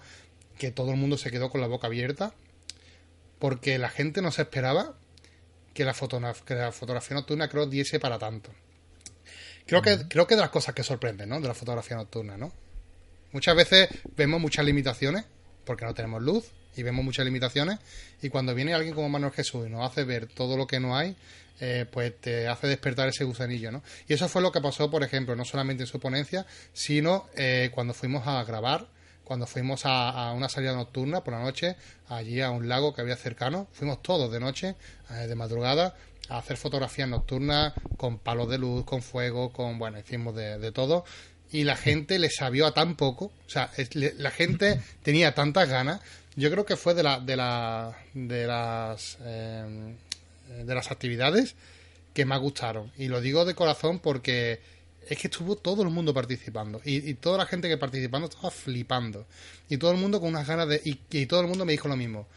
S1: que todo el mundo se quedó con la boca abierta porque la gente no se esperaba que la, fotografía nocturna creo diese para tanto. Creo que, creo que de las cosas que sorprenden, ¿no? De la fotografía nocturna, ¿no? Muchas veces vemos muchas limitaciones porque no tenemos luz y vemos muchas limitaciones y cuando viene alguien como Manuel Jesús y nos hace ver todo lo que no hay, eh, pues te hace despertar ese gusanillo, ¿no? Y eso fue lo que pasó, por ejemplo, no solamente en su ponencia, sino eh, cuando fuimos a grabar cuando fuimos a, una salida nocturna por la noche, allí a un lago que había cercano. Fuimos todos de noche, eh, de madrugada, a hacer fotografías nocturnas con palos de luz, con fuego, con, bueno, hicimos de, todo. Y la gente le sabió a tan poco, o sea, la gente [LAUGHS] tenía tantas ganas. Yo creo que fue de, la, de, la, de las, eh, de las actividades que más gustaron. Y lo digo de corazón porque es que estuvo todo el mundo participando. Y, toda la gente que participando estaba flipando. Y todo el mundo con unas ganas de... Y, todo el mundo me dijo lo mismo.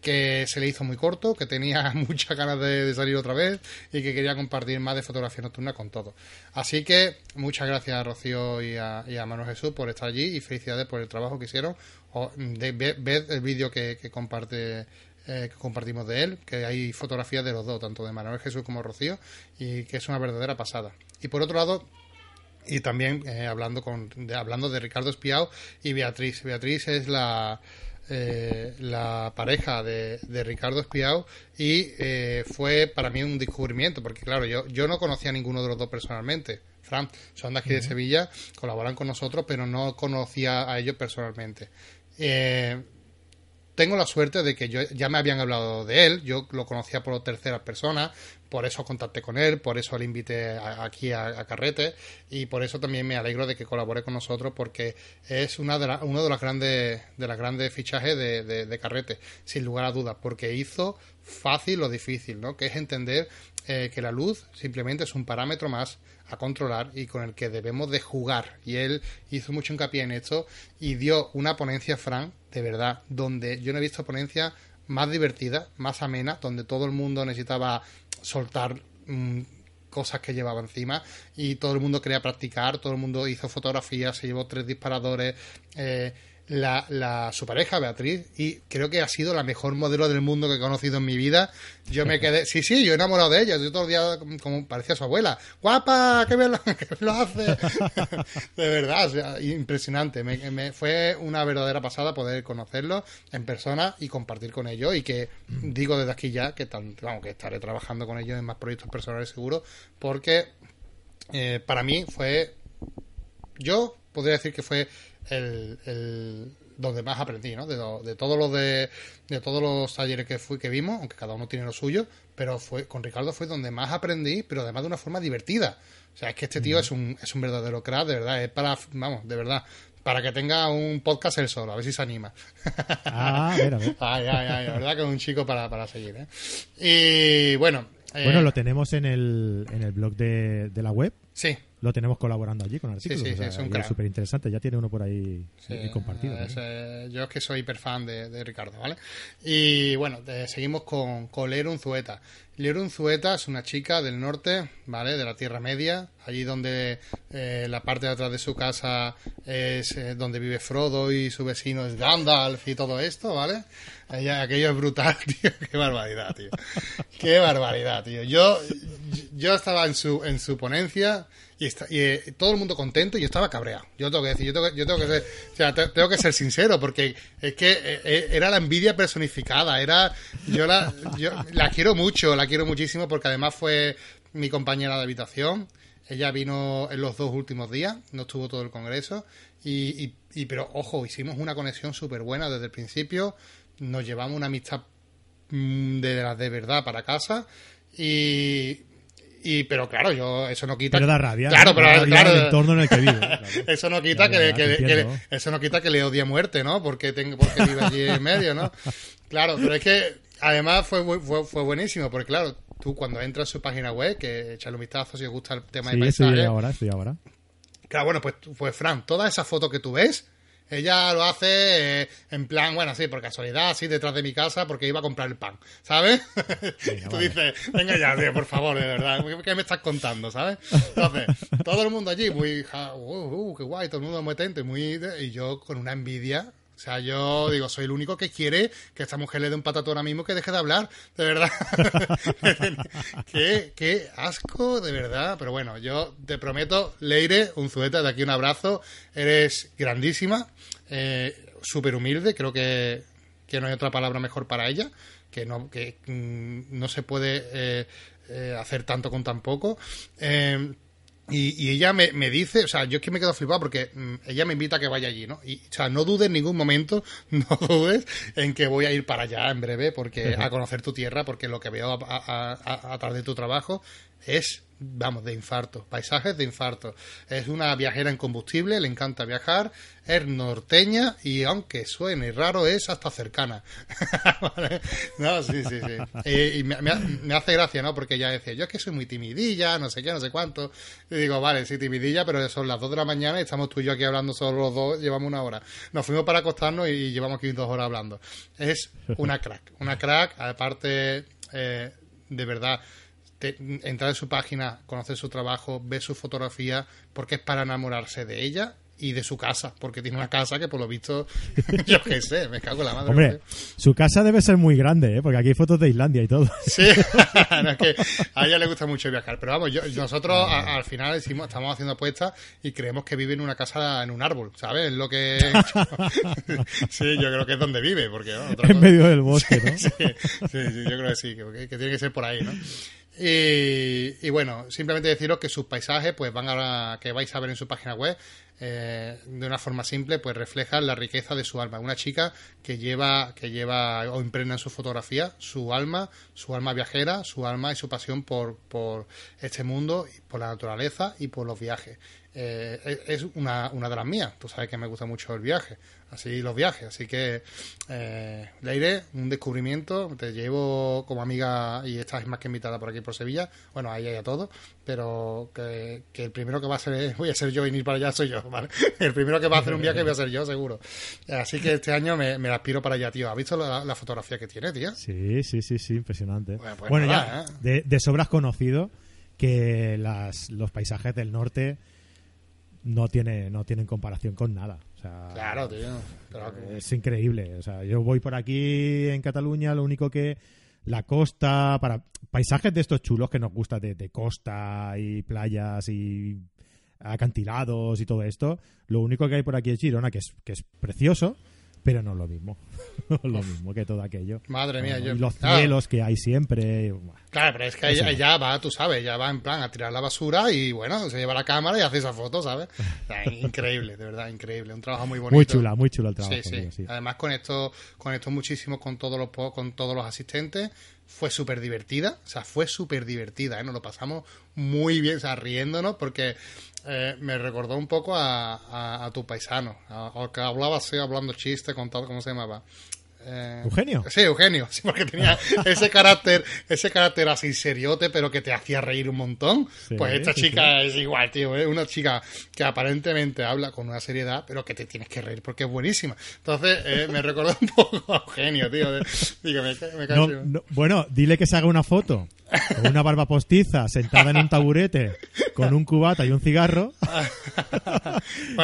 S1: Que se le hizo muy corto, que tenía [LAUGHS] muchas ganas de, salir otra vez y que quería compartir más de fotografía nocturna con todo. Así que muchas gracias a Rocío y a, Manuel Jesús por estar allí y felicidades por el trabajo que hicieron. O, de, ved, el vídeo que, comparte eh, que compartimos de él, que hay fotografías de los dos, tanto de Manuel Jesús como Rocío, y que es una verdadera pasada. Y por otro lado, y también eh, hablando con de, hablando de Ricardo Espiao y Beatriz. Beatriz es la eh, la pareja de, Ricardo Espiao y eh, fue para mí un descubrimiento porque claro yo yo no conocía a ninguno de los dos personalmente. Fran son de aquí de Sevilla colaboran con nosotros pero no conocía a ellos personalmente. Tengo la suerte de que yo ya me habían hablado de él, yo lo conocía por terceras personas, por eso contacté con él, por eso le invité aquí a, Carrete y por eso también me alegro de que colabore con nosotros porque es una de uno de los grandes de las grandes fichajes de, Carrete, sin lugar a dudas, porque hizo fácil lo difícil, ¿no? Que es entender eh, que la luz simplemente es un parámetro más a controlar y con el que debemos de jugar. Y él hizo mucho hincapié en esto y dio una ponencia, Fran, de verdad, donde yo no he visto ponencia más divertida, más amena, donde todo el mundo necesitaba soltar mm, cosas que llevaba encima y todo el mundo quería practicar, todo el mundo hizo fotografías, se llevó tres disparadores. Eh, la, la, su pareja, Beatriz, y creo que ha sido la mejor modelo del mundo que he conocido en mi vida. Yo me quedé, sí, sí, yo he enamorado de ella, yo todo el día como, parecía su abuela. ¡Guapa! ¡Qué bien lo, [LAUGHS] lo hace! [LAUGHS] de verdad, impresionante. Me, fue una verdadera pasada poder conocerlo en persona y compartir con ellos y que digo desde aquí ya que, tan, vamos, que estaré trabajando con ellos en más proyectos personales seguro porque eh, para mí fue, yo podría decir que fue el, donde más aprendí, ¿no? De, de todos los de, todos los talleres que fui que vimos, aunque cada uno tiene lo suyo, pero fue con Ricardo fue donde más aprendí, pero además de una forma divertida. O sea, es que este tío es un, es un verdadero crack, de verdad, es para, vamos, de verdad, para que tenga un podcast él solo, a ver si se anima. Ah, mira, [LAUGHS] mira. Ay, ay, ay, la verdad que es un chico para, para seguir, ¿eh? Y bueno.
S2: bueno, lo tenemos en el, en el blog de, de la web.
S1: Sí
S2: lo tenemos colaborando allí con artículos. Sí, sí, es un súper interesante. Ya tiene uno por ahí compartido.
S1: yo es que soy hiper fan de, Ricardo, ¿vale? Y bueno, seguimos con, con Lerun Zueta. Lerun Zueta es una chica del norte, ¿vale? De la Tierra Media, allí donde eh, la parte de atrás de su casa es eh, donde vive Frodo y su vecino es Gandalf y todo esto, ¿vale? Aquello es brutal, [LAUGHS] tío. Qué barbaridad, tío. Qué barbaridad, tío. Yo, yo estaba en su, en su ponencia y, está, y eh, todo el mundo contento y yo estaba cabreado. Yo tengo que decir, yo tengo, yo tengo que ser, o sea, tengo que ser sincero porque es que eh, eh, era la envidia personificada, era, yo la, yo la quiero mucho, la quiero muchísimo porque además fue mi compañera de habitación. Ella vino en los dos últimos días, no estuvo todo el congreso y, y, pero ojo, hicimos una conexión súper buena desde el principio, nos llevamos una amistad mm, de las de verdad para casa y y, pero claro, yo, eso no quita.
S2: Pero da rabia.
S1: Claro, pero claro.
S2: El entorno en el que vive. [LAUGHS]
S1: eso no quita que, eso no quita que le odie muerte, ¿no? Porque tengo, porque vive allí en medio, ¿no? Claro, pero es que además fue, fue, fue buenísimo, porque claro, tú cuando entras a su página web, que echale un vistazo si os gusta el tema de paisaje.
S2: Sí, ahora, estoy ahora.
S1: Claro, bueno, pues, pues Fran, todas esas fotos que tú ves, ella lo hace eh, en plan, bueno, sí, por casualidad, así detrás de mi casa, porque iba a comprar el pan, ¿sabes? [LAUGHS] Tú dices, venga ya, tío, por favor, de verdad, ¿qué me estás contando, ¿sabes? Entonces, todo el mundo allí, muy, uh, uh, qué guay, todo el mundo muy atento, muy, y yo con una envidia, o sea, yo digo, soy el único que quiere que esta mujer le dé un patatón ahora mismo que deje de hablar, de verdad. [LAUGHS] qué, qué asco, de verdad. Pero bueno, yo te prometo, Leire, un zueta, de aquí un abrazo. Eres grandísima, eh, súper humilde, creo que, no hay otra palabra mejor para ella, que no, que, mm, no se puede eh, eh, hacer tanto con tan poco. Y, ella me, me, dice, o sea, yo es que me quedo flipado porque mm, ella me invita a que vaya allí, ¿no? Y, o sea, no dudes en ningún momento, [LAUGHS] no dudes en que voy a ir para allá en breve porque a conocer tu tierra, porque lo que veo a, a, través de tu trabajo es vamos, de infarto, paisajes de infarto. Es una viajera en combustible, le encanta viajar, es norteña y aunque suene raro, es hasta cercana. [LAUGHS] No, sí, sí, sí. Y, me, hace gracia, ¿no? Porque ella decía, yo es que soy muy timidilla, no sé qué, no sé cuánto. Y digo, vale, sí, timidilla, pero son las dos de la mañana y estamos tú y yo aquí hablando solo los dos, llevamos una hora. Nos fuimos para acostarnos y llevamos aquí dos horas hablando. Es una crack, una crack, aparte, eh, de verdad entrar en su página, conocer su trabajo, ver su fotografía, porque es para enamorarse de ella y de su casa, porque tiene una casa que por lo visto, [LAUGHS] yo qué sé, me cago en la madre.
S2: Hombre, su casa debe ser muy grande, ¿eh? porque aquí hay fotos de Islandia y todo.
S1: Sí, [LAUGHS] es que a ella le gusta mucho viajar, pero vamos, nosotros al final decimos, estamos haciendo apuestas y creemos que vive en una casa en un árbol, ¿sabes? Es lo que... [LAUGHS] sí, yo creo que es donde vive, porque...
S2: en medio del bosque, ¿no?
S1: sí, sí, yo creo que sí, que, que tiene que ser por ahí, ¿no? Y, bueno, simplemente deciros que sus paisajes, pues van a, que vais a ver en su página web, eh, de una forma simple, pues reflejan la riqueza de su alma. Una chica que lleva, que lleva o impregna en su fotografía su alma, su alma viajera, su alma y su pasión por, por este mundo, por la naturaleza y por los viajes. Eh, es una, una de las mías. Tú sabes que me gusta mucho el viaje así los viajes. Así que eh, Leire, un descubrimiento. Te llevo como amiga y estás más que invitada por aquí por Sevilla. Bueno, ahí hay a todo, pero que, el primero que va a ser [LAUGHS] voy a ser yo y ir para allá soy yo. ¿vale? [LAUGHS] El primero que va a hacer un viaje voy a ser yo, seguro. Así que este año me, me aspiro para allá, tío. ¿Has visto la, fotografía que tiene, tío?
S2: Sí, sí, sí, sí, impresionante. Bueno, pues ya, ¿eh? de, de sobras conocido que las, los paisajes del norte no tiene no tienen comparación con nada.
S1: claro, tío.
S2: Es increíble. O sea, yo voy por aquí en Cataluña, lo único que la costa, para paisajes de estos chulos que nos gusta de, costa y playas y acantilados y todo esto, lo único que hay por aquí es Girona, que es, que es precioso, pero no es lo mismo. [LAUGHS] lo mismo que todo aquello.
S1: Madre mía, yo.
S2: Y los cielos que hay siempre.
S1: Claro, pero es que ella, va, tú sabes, ya va en plan a tirar la basura y bueno, se lleva la cámara y hace esa foto, ¿sabes? [LAUGHS] increíble, de verdad, increíble. Un trabajo muy bonito.
S2: Muy chula, muy chula el trabajo.
S1: Sí, sí. Además, con esto, con esto muchísimo con todos los, con todos los asistentes fue súper divertida, o sea, fue súper divertida, ¿eh? Nos lo pasamos muy bien, o sea, riéndonos, porque eh, me recordó un poco a, a, tu paisano, a, que hablaba así, hablando chiste, contado, ¿cómo se llamaba?
S2: Eh, ¿Eugenio?
S1: Sí, Eugenio, sí, porque tenía [LAUGHS] ese carácter, ese carácter así seriote, pero que te hacía reír un montón. pues esta chica es igual, tío, ¿eh? una chica que aparentemente habla con una seriedad, pero que te tienes que reír porque es buenísima. Entonces, eh, me recordó un poco a Eugenio, tío.
S2: bueno, dile que se haga una foto con una barba postiza, sentada en un taburete, con un cubata y un cigarro,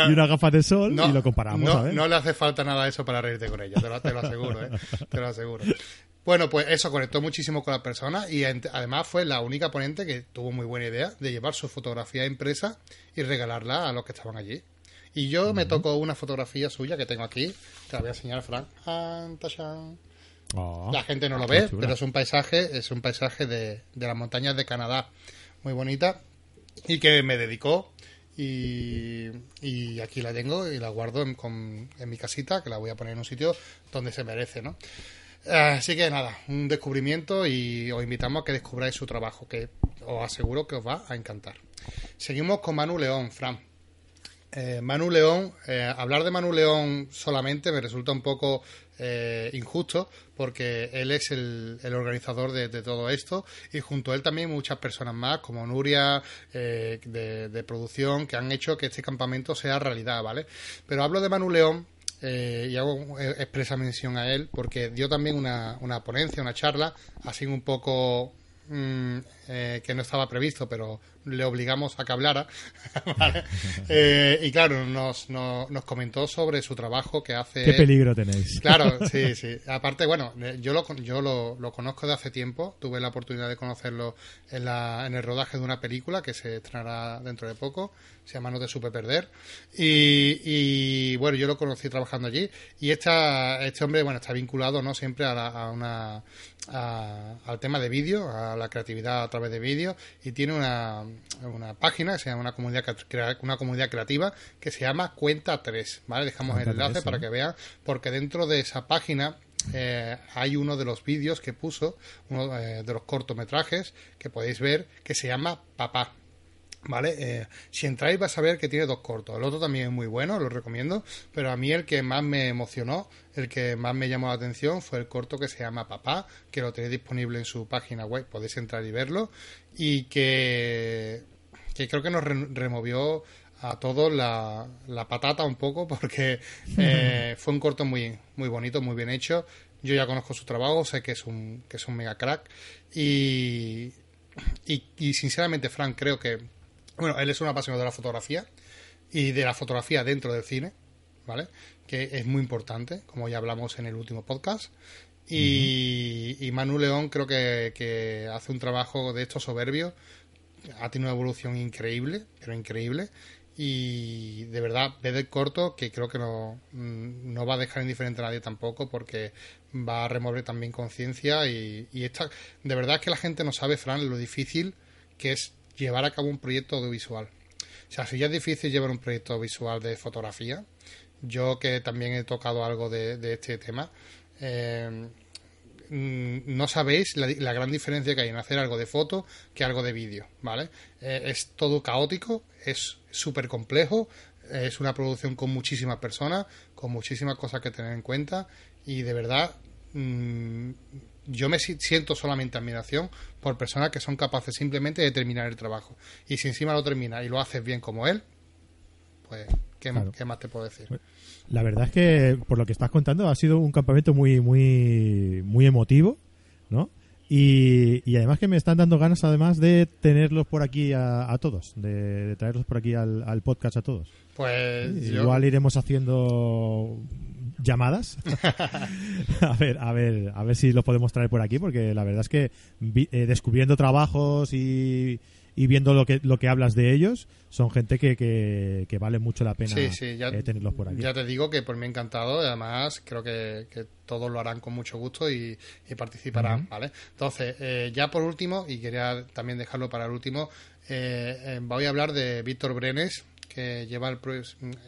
S2: y una gafa de sol, y lo comparamos.
S1: No, no le hace falta nada eso para reírte con ella, te lo, te lo aseguro, ¿eh? te lo aseguro. Bueno, pues eso conectó muchísimo con la persona y además fue la única ponente que tuvo muy buena idea de llevar su fotografía impresa y regalarla a los que estaban allí. Y yo me tocó una fotografía suya que tengo aquí, te la voy a enseñar, Frank. Oh, la gente no lo ve, pero es un paisaje, es un paisaje de, de las montañas de Canadá, muy bonita, y que me dedicó y, y, aquí la tengo y la guardo en, en, mi casita, que la voy a poner en un sitio donde se merece, ¿no? Así que nada, un descubrimiento y os invitamos a que descubráis su trabajo, que os aseguro que os va a encantar. Seguimos con Manu León, Fran. Eh, Manu León, eh, hablar de Manu León solamente me resulta un poco eh, injusto porque él es el, organizador de, todo esto y junto a él también muchas personas más como Nuria de, de, producción que han hecho que este campamento sea realidad, ¿vale? Pero hablo de Manu León y hago expresa mención a él porque dio también una, una ponencia, una charla así un poco mm, que no estaba previsto, pero le obligamos a que hablara. [LAUGHS] Eh, y claro, nos, nos, comentó sobre su trabajo que hace.
S2: ¿Qué peligro tenéis?
S1: Claro, sí, [LAUGHS] sí. Aparte, bueno, eh, yo lo, yo lo, lo, conozco de hace tiempo. Tuve la oportunidad de conocerlo en, la, en el rodaje de una película que se estrenará dentro de poco. Se llama No te supe perder. Y, y bueno, yo lo conocí trabajando allí. Y esta, este hombre, bueno, está vinculado, ¿no? Siempre a, a una. al tema de vídeo, a la creatividad a través de vídeo. Y tiene una una página que se llama una comunidad, una comunidad creativa que se llama Cuenta 3, ¿vale? Dejamos el enlace para que vean, porque dentro de esa página eh, hay uno de los vídeos que puso, uno eh, de los cortometrajes que podéis ver, que se llama Papá. ¿Vale? Eh, si entráis vais a ver que tiene dos cortos. El otro también es muy bueno, lo recomiendo. Pero a mí el que más me emocionó, el que más me llamó la atención fue el corto que se llama Papá, que lo tenéis disponible en su página web, podéis entrar y verlo. Y que, que creo que nos removió a todos la, patata un poco [LAUGHS] porque eh, [LAUGHS] fue un corto muy, muy bonito, muy bien hecho. Yo ya conozco su trabajo, sé que es un, que es un mega crack y, y, sinceramente, Frank, creo que, bueno, él es un apasionado de la fotografía y de la fotografía dentro del cine, ¿vale? Que es muy importante, como ya hablamos en el último podcast. Y, y Manu León creo que, que hace un trabajo de esto soberbio ha tenido una evolución increíble, pero increíble y de verdad ve el corto que creo que no, mm, no va a dejar indiferente a nadie tampoco porque va a remover también conciencia y, y esta, de verdad que la gente no sabe, Fran, lo difícil que es llevar a cabo un proyecto audiovisual. O sea, si ya es difícil llevar un proyecto visual de fotografía, yo que también he tocado algo de, este tema, eh, Mm, no sabéis la, gran diferencia que hay en hacer algo de foto que algo de vídeo, ¿vale? Eh, es todo caótico, es súper complejo, es una producción con muchísimas personas, con muchísimas cosas que tener en cuenta y de verdad mm, yo me siento solamente admiración por personas que son capaces simplemente de terminar el trabajo. Y si encima lo termina y lo haces bien como él, pues, ¿qué, ¿qué más te puedo decir? Pues,
S2: la verdad es que, por lo que estás contando, ha sido un campamento muy, muy, muy emotivo, ¿no? Y, y además que me están dando ganas, además, de tenerlos por aquí a, todos, de, traerlos por aquí al, podcast a todos.
S1: Pues
S2: igual iremos haciendo llamadas [LAUGHS] a ver a ver a ver si los podemos traer por aquí porque la verdad es que eh, descubriendo trabajos y, y viendo lo que, lo que hablas de ellos, son gente que, que, vale mucho la pena eh, tenerlos por aquí.
S1: Ya te digo que por mí encantado, además creo que, todos lo harán con mucho gusto y, participarán, ¿vale? Entonces, eh, ya por último, y quería también dejarlo para el último, eh, voy a hablar de Víctor Brenes, que lleva el,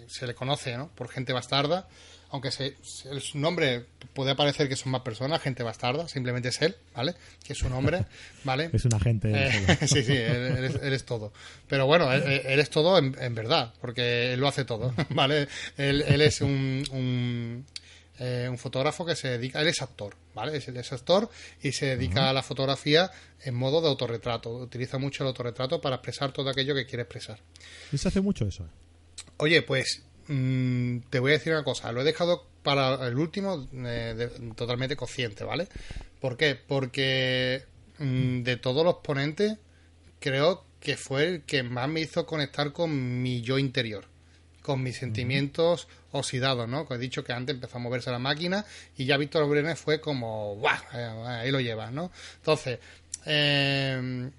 S1: se le conoce, ¿no? Por gente bastarda, aunque se, su nombre puede parecer que son más personas, gente bastarda, simplemente es él, ¿vale? Que es su nombre, ¿vale? [LAUGHS]
S2: es un agente.
S1: Eh, [LAUGHS] sí, sí, él, es todo. Pero bueno, él, es todo en, verdad, porque él lo hace todo, [LAUGHS] ¿vale? Él, es un, un, eh, un, fotógrafo que se dedica, él es actor, ¿vale? Él es actor y se dedica a la fotografía en modo de autorretrato. Utiliza mucho el autorretrato para expresar todo aquello que quiere expresar.
S2: ¿Y se hace mucho eso?
S1: Oye, pues Mm, te voy a decir una cosa, lo he dejado para el último eh, totalmente consciente, ¿vale? ¿Por qué? Porque mm, de todos los ponentes creo que fue el que más me hizo conectar con mi yo interior, con mis sentimientos oxidados, ¿no? he dicho que antes empezó a moverse la máquina y ya Víctor Brenes fue como, ¡guau! Eh, ahí lo llevas, ¿no? Entonces, eh,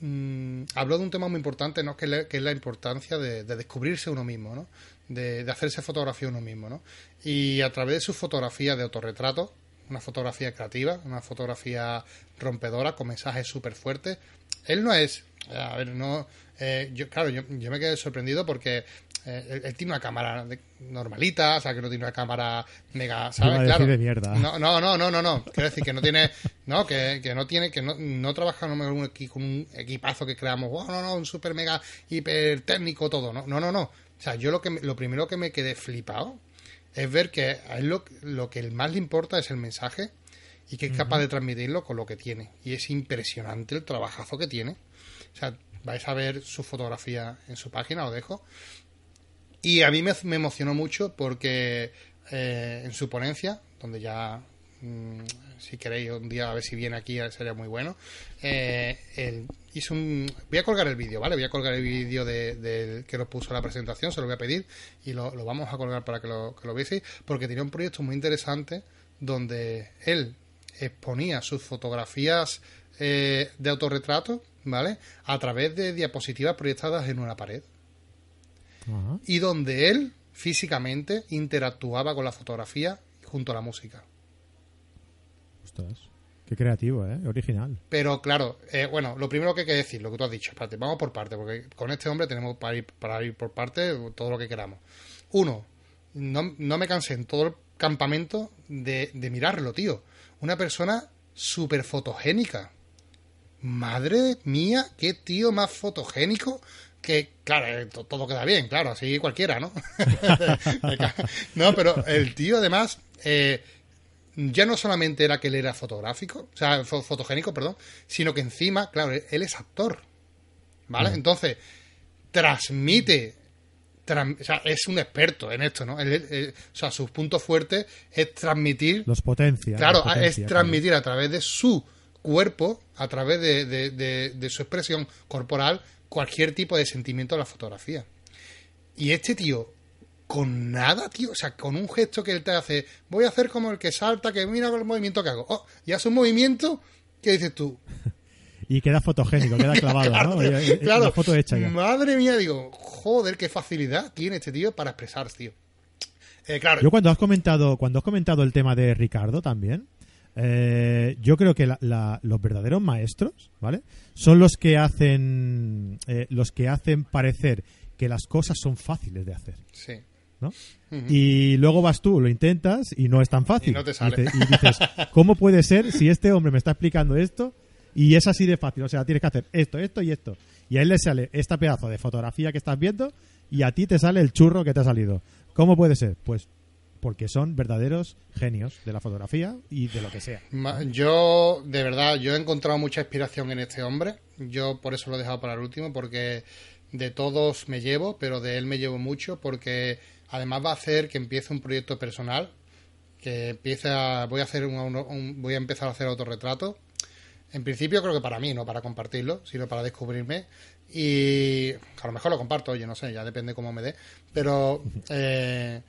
S1: mm, habló de un tema muy importante, ¿no? Que, es la importancia de, de descubrirse uno mismo, ¿no? De, hacerse fotografía uno mismo, ¿no? Y a través de su fotografía de autorretrato, una fotografía creativa, una fotografía rompedora, con mensajes súper fuertes, él no es, a ver, no, eh, yo, claro, yo, me quedé sorprendido porque eh, él, tiene una cámara normalita, o sea, que no tiene una cámara mega, ¿sabes?
S2: Claro. De mierda.
S1: No, no, no, no, no, no. Quiero decir que no tiene, no, que, que no tiene, que no, no trabaja con un equipazo que creamos, oh, no, no, un super mega hiper técnico todo, no, no, no, no. O sea, yo lo, que, lo primero que me quedé flipado es ver que a él lo, lo que más le importa es el mensaje y que es capaz de transmitirlo con lo que tiene. Y es impresionante el trabajazo que tiene. O sea, vais a ver su fotografía en su página, lo dejo. Y a mí me, me emocionó mucho porque eh, en su ponencia, donde ya Mm, si queréis un día a ver si viene aquí sería muy bueno eh, hizo un voy a colgar el vídeo vale voy a colgar el vídeo de, que lo puso la presentación se lo voy a pedir y lo, vamos a colgar para que lo, que lo veáis porque tiene un proyecto muy interesante donde él exponía sus fotografías eh, de autorretrato vale a través de diapositivas proyectadas en una pared. Y donde él físicamente interactuaba con la fotografía junto a la música
S2: Qué creativo, ¿eh? Original.
S1: Pero claro, eh, bueno, lo primero que hay que decir, lo que tú has dicho, espérate, vamos por parte, porque con este hombre tenemos para ir, para ir por parte todo lo que queramos. Uno, no, no me cansé en todo el campamento de, de mirarlo, tío. Una persona súper fotogénica. Madre mía, qué tío más fotogénico que, claro, eh, to- todo queda bien, claro, así cualquiera, ¿no? [LAUGHS] [LAUGHS] no, pero el tío además, eh, ya no solamente era que él era fotográfico, o sea, fo- fotogénico, perdón, sino que encima, claro, él, él es actor, ¿vale? Entonces, transmite, tran- o sea, es un experto en esto, ¿no? Él- él- él- o sea, sus puntos fuertes es transmitir
S2: Los potencia.
S1: Claro,
S2: los potencia,
S1: es
S2: claro.
S1: transmitir a través de su cuerpo, a través de, de- de- de su expresión corporal, cualquier tipo de sentimiento de la fotografía. Y este tío, con nada, tío, o sea, con un gesto que él te hace, voy a hacer como el que salta, que mira el movimiento que hago. Oh, y hace un movimiento que dices tú. [LAUGHS]
S2: Y queda fotogénico, queda [LAUGHS] clavado, ¿no?
S1: Claro,
S2: foto hecha ya.
S1: madre mía, digo, joder, qué facilidad tiene este tío para expresarse, tío. Eh, claro,
S2: Yo cuando has comentado, cuando has comentado el tema de Ricardo también, eh, yo creo que la- la- los verdaderos maestros, ¿vale? Son los que hacen, eh, los que hacen parecer que las cosas son fáciles de hacer,
S1: sí.
S2: Y luego vas tú, lo intentas y no es tan fácil.
S1: Y no te sale.
S2: Y dices, ¿cómo puede ser si este hombre me está explicando esto y es así de fácil? O sea, tienes que hacer esto, esto y esto. Y a él le sale este pedazo de fotografía que estás viendo y a ti te sale el churro que te ha salido. ¿Cómo puede ser? Pues porque son verdaderos genios de la fotografía y de lo que sea.
S1: Yo, de verdad, yo he encontrado mucha inspiración en este hombre. Yo por eso lo he dejado para el último, porque de todos me llevo, pero de él me llevo mucho, porque además va a hacer que empiece un proyecto personal, que empiece a, voy a hacer un, un- voy a empezar a hacer autorretrato. En principio creo que para mí, no para compartirlo, sino para descubrirme. Y a lo mejor lo comparto, oye, no sé, ya depende cómo me dé. Pero, [LAUGHS] eh,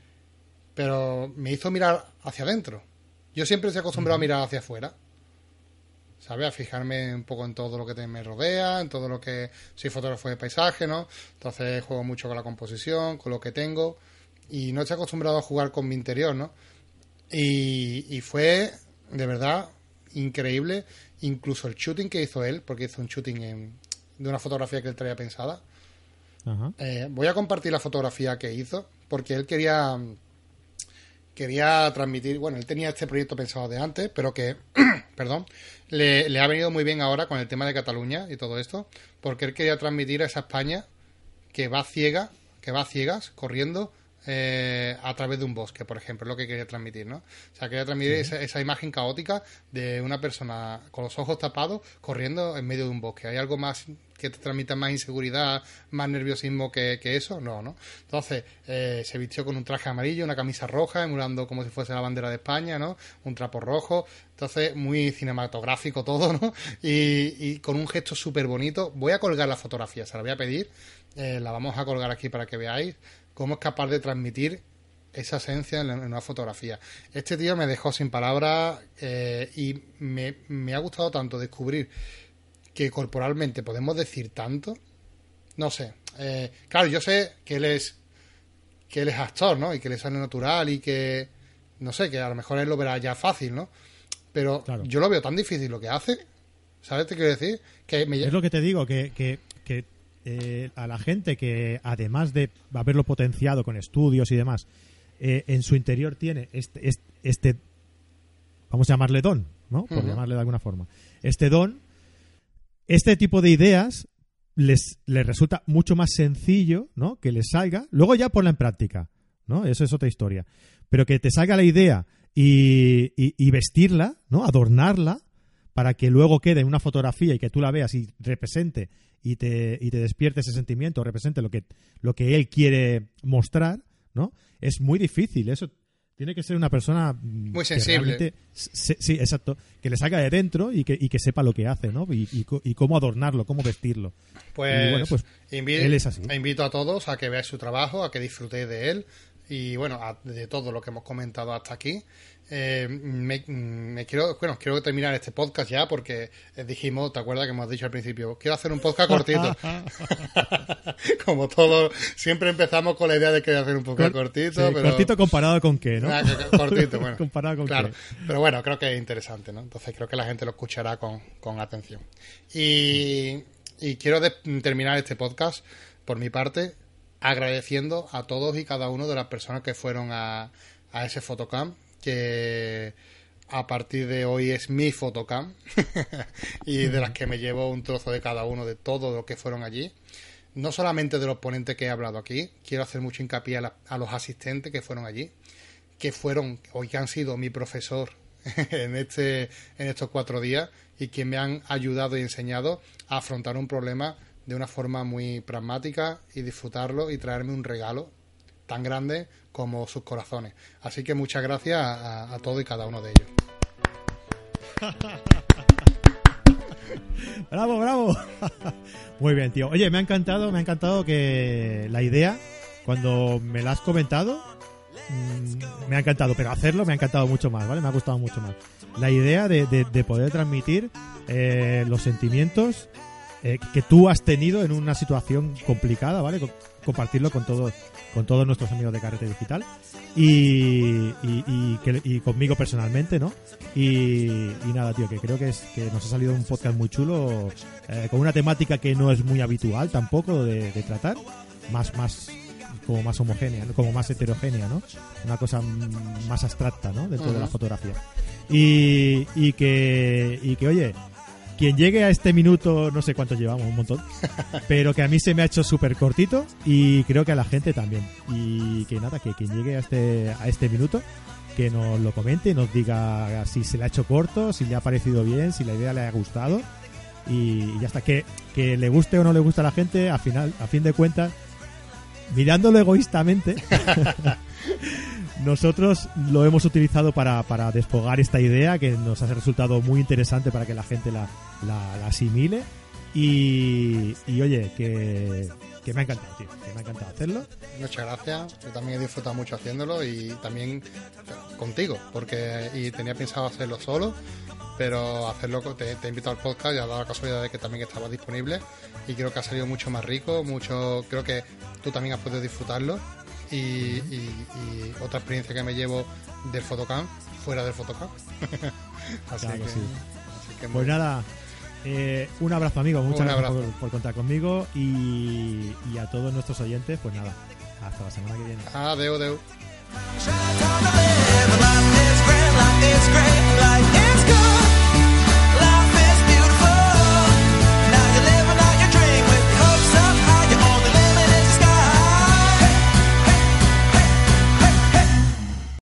S1: pero me hizo mirar hacia adentro. Yo siempre estoy acostumbrado a mirar hacia afuera. ¿Sabes? A fijarme un poco en todo lo que me rodea, en todo lo que... Soy fotógrafo de paisaje, ¿no? Entonces juego mucho con la composición, con lo que tengo. Y no estoy acostumbrado a jugar con mi interior, ¿no? Y, y fue, de verdad, increíble. Incluso el shooting que hizo él, porque hizo un shooting en- de una fotografía que él traía pensada.
S2: Ajá.
S1: Eh, voy a compartir la fotografía que hizo, porque él quería quería transmitir, bueno, él tenía este proyecto pensado de antes, pero que, [CLEARS THROAT] perdón, le, le ha venido muy bien ahora con el tema de Cataluña y todo esto, porque él quería transmitir a esa España que va ciega, que va a ciegas, corriendo eh, a través de un bosque, por ejemplo, es lo que quería transmitir, ¿no? O sea, quería transmitir esa, esa imagen caótica de una persona con los ojos tapados corriendo en medio de un bosque. ¿Hay algo más que te transmita más inseguridad, más nerviosismo que, que eso? No, ¿no? Entonces, eh, se vistió con un traje amarillo, una camisa roja, emulando como si fuese la bandera de España, ¿no? Un trapo rojo. Entonces, muy cinematográfico todo, ¿no? Y, y con un gesto súper bonito. Voy a colgar la fotografía, se la voy a pedir. Eh, la vamos a colgar aquí para que veáis cómo es capaz de transmitir esa esencia en, una fotografía. Este tío me dejó sin palabras eh, y me, me ha gustado tanto descubrir que corporalmente podemos decir tanto. No sé. eh, claro, yo sé que él es que él es actor, ¿no? Y que le sale natural y que no sé, que a lo mejor él lo verá ya fácil, ¿no? Pero
S2: Claro.
S1: yo lo veo tan difícil lo que hace. ¿Sabes qué quiero decir? Que me,
S2: Es lo que te digo, que, que, que, eh, a la gente que, además de haberlo potenciado con estudios y demás, eh, en su interior tiene este, este, este- vamos a llamarle don, ¿no? Por llamarle de alguna forma. Este don, este tipo de ideas les, les resulta mucho más sencillo, ¿no? Que les salga, luego ya ponla en práctica, ¿no? Eso es otra historia. Pero que te salga la idea y, y- y vestirla, ¿no? Adornarla, para que luego quede en una fotografía y que tú la veas y represente y te, y te despierte ese sentimiento, represente lo que, lo que él quiere mostrar, ¿no? Es muy difícil. Eso tiene que ser una persona mm,
S1: Muy sensible.
S2: se- sí, exacto. Que le salga de dentro y que, y que sepa lo que hace, ¿no? Y, y cómo adornarlo, cómo vestirlo.
S1: Pues,
S2: Y bueno, pues,
S1: invi-
S2: él es así.
S1: invito a todos a que veáis su trabajo, a que disfrutéis de él. y bueno, de todo lo que hemos comentado hasta aquí. Eh, me, quiero, bueno, quiero terminar este podcast ya porque dijimos, ¿te acuerdas que hemos dicho al principio? Quiero hacer un podcast cortito. [LAUGHS] Como todo, siempre empezamos con la idea de que hacer un podcast cortito. pero...
S2: Cortito comparado con qué, ¿no?
S1: Ah, cortito, bueno. [LAUGHS] comparado con claro. Pero bueno, creo que es interesante, ¿no? Entonces creo que la gente lo escuchará con, con atención. Y, y quiero terminar este podcast por mi parte agradeciendo a todos y cada uno de las personas que fueron a, a ese fotocamp que a partir de hoy es mi fotocam [LAUGHS] y de las que me llevo un trozo de cada uno de todo lo que fueron allí. No solamente de los ponentes que he hablado aquí, quiero hacer mucho hincapié a, los asistentes que fueron allí, que fueron o que han sido mi profesor [LAUGHS] en, este, en estos cuatro días y que me han ayudado y enseñado a afrontar un problema de una forma muy pragmática y disfrutarlo y traerme un regalo tan grande como sus corazones. Así que muchas gracias a, a todo y cada uno de ellos. [LAUGHS]
S2: bravo, bravo. [LAUGHS] Muy bien, tío. Oye, me ha encantado, me ha encantado que la idea, cuando me la has comentado, mm, me ha encantado, pero hacerlo me ha encantado mucho más, ¿vale? Me ha gustado mucho más. La idea de, de, poder transmitir eh, los sentimientos eh, que tú has tenido en una situación complicada, ¿vale? Compartirlo con todos con todos nuestros amigos de Carrete Digital y, y, conmigo personalmente, ¿no? Y, nada, tío, que creo que, es, que nos ha salido un podcast muy chulo eh, con una temática que no es muy habitual tampoco de, tratar, más, más como más homogénea, como más heterogénea, ¿no? Una cosa más abstracta, ¿no? Dentro de la fotografía. Y, y que, y que, oye, quien llegue a este minuto, no sé cuánto llevamos, un montón, [LAUGHS] pero que a mí se me ha hecho súper cortito y creo que a la gente también. Y que nada, que quien llegue a este, a este minuto, que nos lo comente, nos diga si se le ha hecho corto, si le ha parecido bien, si la idea le ha gustado y, ya está. Que, que le guste o no le gusta a la gente, al final, a fin de cuentas, mirándolo egoístamente, [LAUGHS] [LAUGHS] nosotros lo hemos utilizado para, para desfogar esta idea que nos ha resultado muy interesante para que la gente la, la, asimile. Y, y oye, que, que, me ha encantado, tío, que me ha encantado hacerlo.
S1: Muchas gracias, yo también he disfrutado mucho haciéndolo y también contigo, porque y tenía pensado hacerlo solo, pero hacerlo, te, te he invitado al podcast y ha dado la casualidad de que también estaba disponible y creo que ha salido mucho más rico, mucho, creo que tú también has podido disfrutarlo y, y, otra experiencia que me llevo del Photocamp fuera del Photocamp. [LAUGHS]
S2: así, que, sí. así, Pues nada, eh, un abrazo amigo, muchas gracias por, contar conmigo y, a todos nuestros oyentes, pues nada, hasta la semana que viene.
S1: Adeu, adeu.